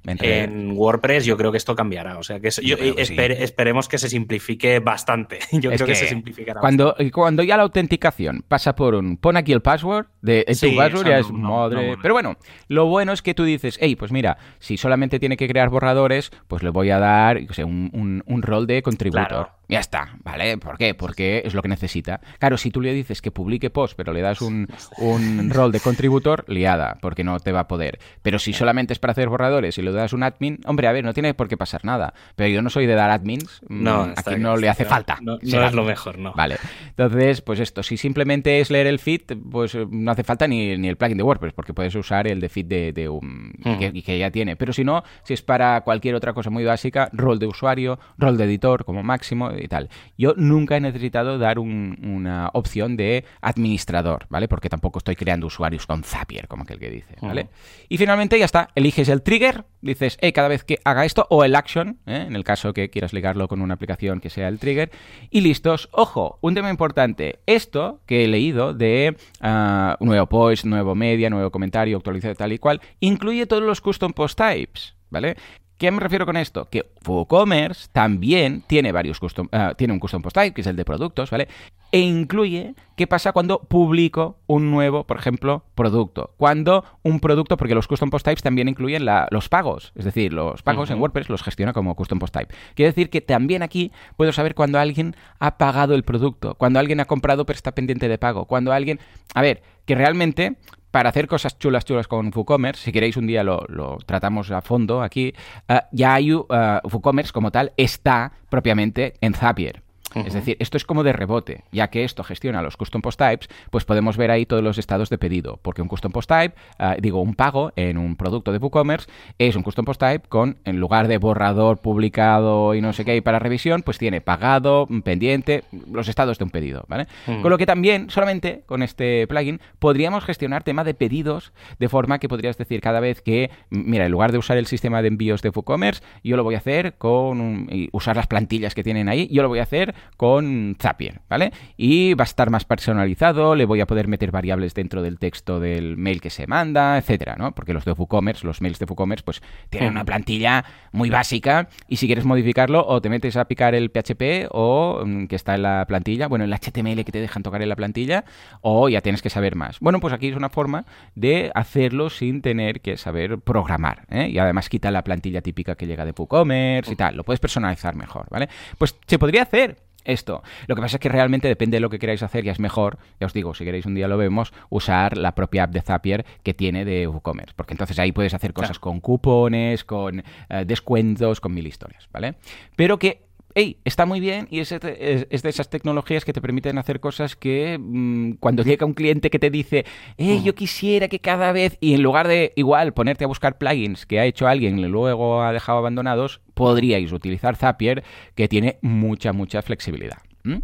en WordPress, yo creo que esto cambiará. O sea, que, esperemos que se simplifique bastante. Yo creo que, se simplificará. Cuando, cuando ya la autenticación pasa por un pon aquí el password, de tu password ya es madre. Pero bueno, lo bueno es que tú dices, hey, pues mira, si solamente tiene que crear borradores, pues le voy a dar un, un, rol de contributor. Ya está, ¿vale? ¿Por qué? Porque es lo que necesita. Claro, si tú le dices que publique post, pero le das un, rol de contributor, liada, porque no te va a poder. Pero si solamente es para hacer borradores y le das un admin, hombre, a ver, no tiene por qué pasar nada. Pero yo no soy de dar admins, mm, no, aquí no le hace falta. No, es lo mejor, no. Vale. Entonces, pues esto, si simplemente es leer el feed, pues eh, no hace falta ni, el plugin de WordPress, porque puedes usar el de feed de, un, que, que, ya tiene. Pero si no, si es para cualquier otra cosa muy básica, rol de usuario, rol de editor como máximo y tal. Yo nunca he necesitado dar una opción de administrador, ¿vale? Porque tampoco estoy creando usuarios con Zapier, como aquel que dice, ¿vale? Y finalmente ya está, eliges el trigger, dices, hey, cada vez que haga esto, o el action, ¿eh? en el caso que quieras ligarlo con una aplicación que sea el trigger, y listos. Ojo, un tema importante, esto que he leído de uh, nuevo post, nuevo media, nuevo comentario, actualizado tal y cual, incluye todos los custom post types. ¿Vale? ¿Qué me refiero con esto? Que WooCommerce también tiene varios custom, ah, tiene un custom post type, que es el de productos, ¿vale? e incluye qué pasa cuando publico un nuevo, por ejemplo, producto. Cuando un producto, porque los custom post types también incluyen los pagos, es decir, los pagos en WordPress los gestiona como custom post type. Quiere decir que también aquí puedo saber cuando alguien ha pagado el producto, cuando alguien ha comprado pero está pendiente de pago, cuando alguien... A ver, que realmente para hacer cosas chulas, chulas con WooCommerce, si queréis un día lo, tratamos a fondo aquí, eh, ya hay uh, WooCommerce como tal está propiamente en Zapier. Es decir, esto es como de rebote, ya que esto gestiona los custom post types, pues podemos ver ahí todos los estados de pedido, porque un custom post type, ah, digo, un pago en un producto de WooCommerce es un custom post type con, en lugar de borrador, publicado y no sé qué, para revisión, pues tiene pagado, pendiente, los estados de un pedido, ¿vale? Con lo que también, solamente con este plugin, podríamos gestionar tema de pedidos, de forma que podrías decir cada vez que, mira, en lugar de usar el sistema de envíos de WooCommerce, yo lo voy a hacer con usar las plantillas que tienen ahí, yo lo voy a hacer con Zapier, ¿vale? Y va a estar más personalizado, le voy a poder meter variables dentro del texto del mail que se manda, etcétera, ¿no? Porque los de WooCommerce, los mails de WooCommerce, pues tienen una plantilla muy básica y si quieres modificarlo o te metes a picar el PHP o mm, que está en la plantilla, bueno, el HTML que te dejan tocar en la plantilla o ya tienes que saber más. Bueno, pues aquí es una forma de hacerlo sin tener que saber programar, ¿eh? Y además quita la plantilla típica que llega de WooCommerce y tal, lo puedes personalizar mejor, ¿vale? Pues se podría hacer esto. Lo que pasa es que realmente depende de lo que queráis hacer, ya es mejor, ya os digo, si queréis un día lo vemos, usar la propia app de Zapier que tiene de WooCommerce, porque entonces ahí puedes hacer cosas con cupones, con eh, descuentos, con mil historias, ¿vale? Pero que hey, está muy bien y es, de esas tecnologías que te permiten hacer cosas que mm, cuando llega un cliente que te dice, hey, yo quisiera que cada vez, y en lugar de igual ponerte a buscar plugins que ha hecho alguien y luego ha dejado abandonados, podríais utilizar Zapier que tiene mucha, mucha flexibilidad. ¿Mm?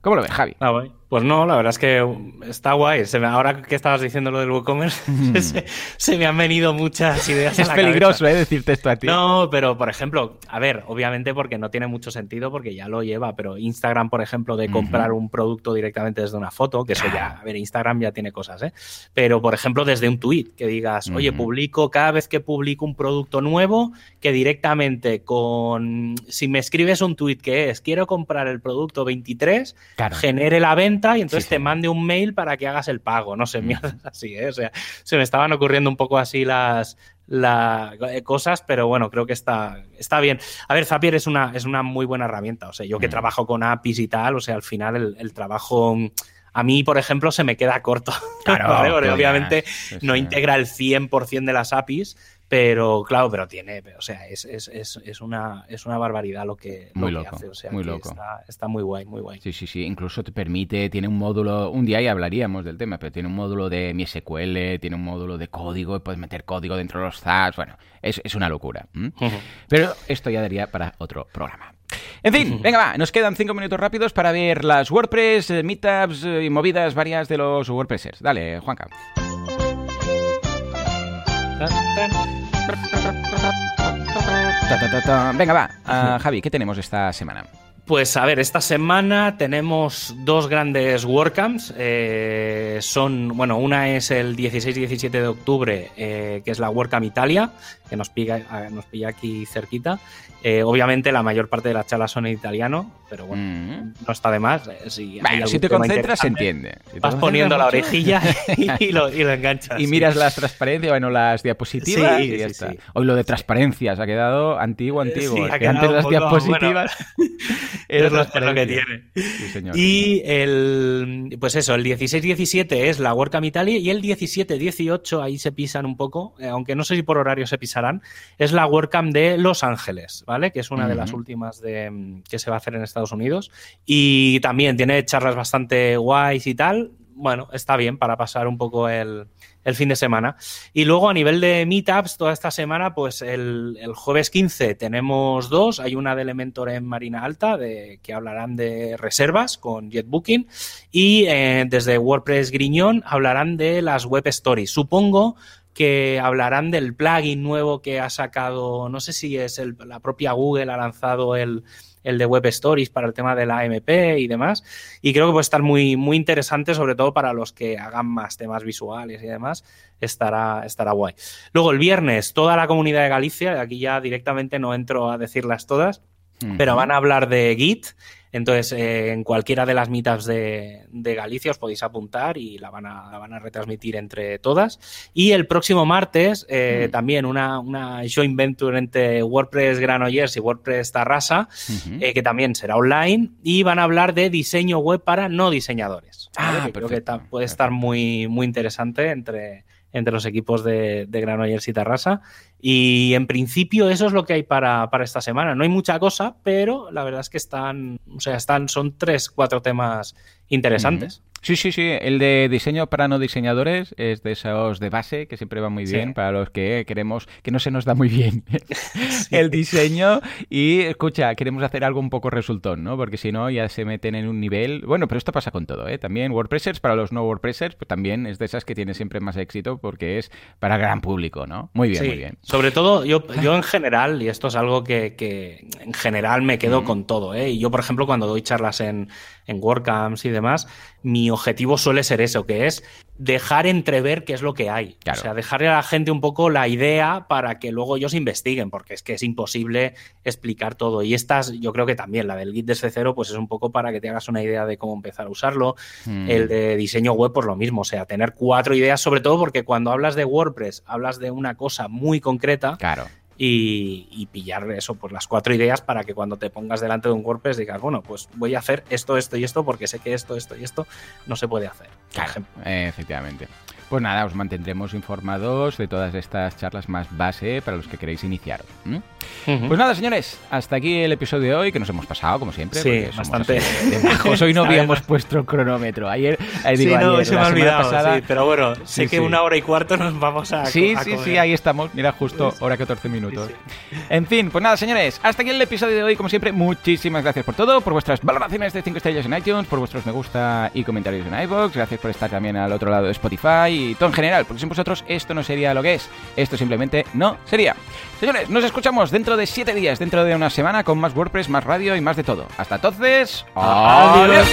¿Cómo lo ves, Javi? Ah, pues no, la verdad es que está guay. ahora que estabas diciendo lo del WooCommerce, se, me han venido muchas ideas. Es peligroso, ¿eh? Decirte esto a ti. No, pero por ejemplo, a ver, obviamente porque no tiene mucho sentido porque ya lo lleva, pero Instagram, por ejemplo, de comprar un producto directamente desde una foto, que eso ya, a ver, Instagram ya tiene cosas, ¿eh? Pero por ejemplo, desde un tweet, que digas, oye, publico cada vez que publico un producto nuevo, que directamente con. Si me escribes un tweet que es, quiero comprar el producto 23, genere la venta y entonces te mande un mail para que hagas el pago. No sé, mm. así, ¿eh? O sea, se me estaban ocurriendo un poco así las, las eh, cosas, pero bueno, creo que está, está bien. A ver, Zapier es una, es una muy buena herramienta. O sea, yo que mm. trabajo con APIs y tal, o sea, al final el, trabajo a mí, por ejemplo, se me queda corto. Claro, obviamente no integra el 100% de las APIs, pero claro, pero tiene, o sea, es, es, es, es, una, es una barbaridad lo que, muy loco, hace. O sea, muy loco. Está, está, muy guay, muy guay. Sí, sí, sí. Incluso te permite, tiene un módulo, un día ya hablaríamos del tema, pero tiene un módulo de MySQL, tiene un módulo de código, y puedes meter código dentro de los ZAS. Bueno, es, es una locura. Pero esto ya daría para otro programa. En fin, venga, va, nos quedan cinco minutos rápidos para ver las WordPress, eh, meetups eh, y movidas varias de los WordPressers. Dale, Juanca. Venga, va. Ah, Javi, ¿qué tenemos esta semana? Pues a ver, esta semana tenemos dos grandes WordCamps. Eh, son, bueno, una es el 16 y 17 de octubre, eh, que es la WordCamp Italia, que nos pilla, nos pilla aquí cerquita. Eh, obviamente la mayor parte de las charlas son en italiano, pero bueno, mm. no está de más. Eh, si, si te concentras se entiende. vas poniendo la orejilla y, lo, enganchas. Y miras las transparencias, bueno, las diapositivas y ya está. Hoy lo de transparencias ha quedado antiguo, antiguo. que antes las diapositivas es lo que tiene. Y el, pues eso, el 16-17 es la WordCamp Italia y el 17-18, ahí se pisan un poco, eh, aunque no sé si por horario se es la WordCamp de Los Ángeles. Que es una de las últimas de, que se va a hacer en Estados Unidos. Y también tiene charlas bastante guays y tal. Bueno, está bien para pasar un poco el, fin de semana. Y luego a nivel de meetups, toda esta semana, pues el, jueves 15 tenemos dos. Hay una de Elementor en Marina Alta, de, que hablarán de reservas con JetBooking. Y eh, desde WordPress Griñón hablarán de las web stories. Supongo que hablarán del plugin nuevo que ha sacado, no sé si es la propia Google ha lanzado el, de Web Stories para el tema de la AMP y demás. Y creo que puede estar muy, muy interesante, sobre todo para los que hagan más temas visuales y demás. Estará, estará guay. Luego el viernes, toda la comunidad de Galicia, aquí ya directamente no entro a decirlas todas. pero van a hablar de Git. Entonces, eh, en cualquiera de las meetups de, Galicia os podéis apuntar y la van, a, van a retransmitir entre todas. Y el próximo martes, eh, también una, una, joint venture entre WordPress Granollers y WordPress Tarrasa, eh, que también será online, y van a hablar de diseño web para no diseñadores. Ah, creo que puede estar muy, muy interesante entre, entre los equipos de, Granollers y Tarrasa. Y en principio eso es lo que hay para, esta semana. No hay mucha cosa, pero la verdad es que están, o sea, están, son tres, cuatro temas interesantes. Sí, sí, sí. El de diseño para no diseñadores es de esos de base que siempre va muy bien para los que queremos, que no se nos da muy bien el diseño. Y escucha, queremos hacer algo un poco resultón, ¿no? Porque si no, ya se meten en un nivel. Bueno, pero esto pasa con todo, ¿eh? También WordPressers, para los no WordPressers, pues también es de esas que tiene siempre más éxito porque es para gran público, ¿no? Muy bien, muy bien. Sobre todo, yo, yo en general, y esto es algo que, en general me quedo con todo, ¿eh? Y yo, por ejemplo, cuando doy charlas en, en WordCamps y demás, mi objetivo suele ser eso, que es dejar entrever qué es lo que hay. O sea, dejarle a la gente un poco la idea para que luego ellos investiguen, porque es que es imposible explicar todo. Y estas, yo creo que también, la del Git desde cero, pues es un poco para que te hagas una idea de cómo empezar a usarlo. Hmm. El de diseño web, pues lo mismo. O sea, tener cuatro ideas, sobre todo porque cuando hablas de WordPress, hablas de una cosa muy concreta. Claro y, pillar eso, pues las cuatro ideas para que cuando te pongas delante de un WordPress digas, bueno, pues voy a hacer esto, esto y esto porque sé que esto, esto y esto no se puede hacer. Claro, efectivamente. Pues nada, os mantendremos informados de todas estas charlas más base para los que queréis iniciar. Pues nada, señores, hasta aquí el episodio de hoy, que nos hemos pasado, como siempre. Sí, bastante. Hoy no habíamos puesto el cronómetro. Ayer, ahí digo, sí, no, se me ha olvidado, sí, pero bueno, sé que una hora y cuarto nos vamos a. Sí, sí, sí, ahí estamos. Mira, justo hora 14 minutos. En fin, pues nada, señores, hasta aquí el episodio de hoy, como siempre. Muchísimas gracias por todo, por vuestras valoraciones de 5 estrellas en iTunes, por vuestros me gusta y comentarios en iVoox. Gracias por estar también al otro lado de Spotify y todo en general, porque sin vosotros esto no sería lo que es. Esto simplemente no sería. Señores, nos escuchamos dentro de 7 días, dentro de una semana, con más WordPress, más radio y más de todo. Hasta entonces, adiós.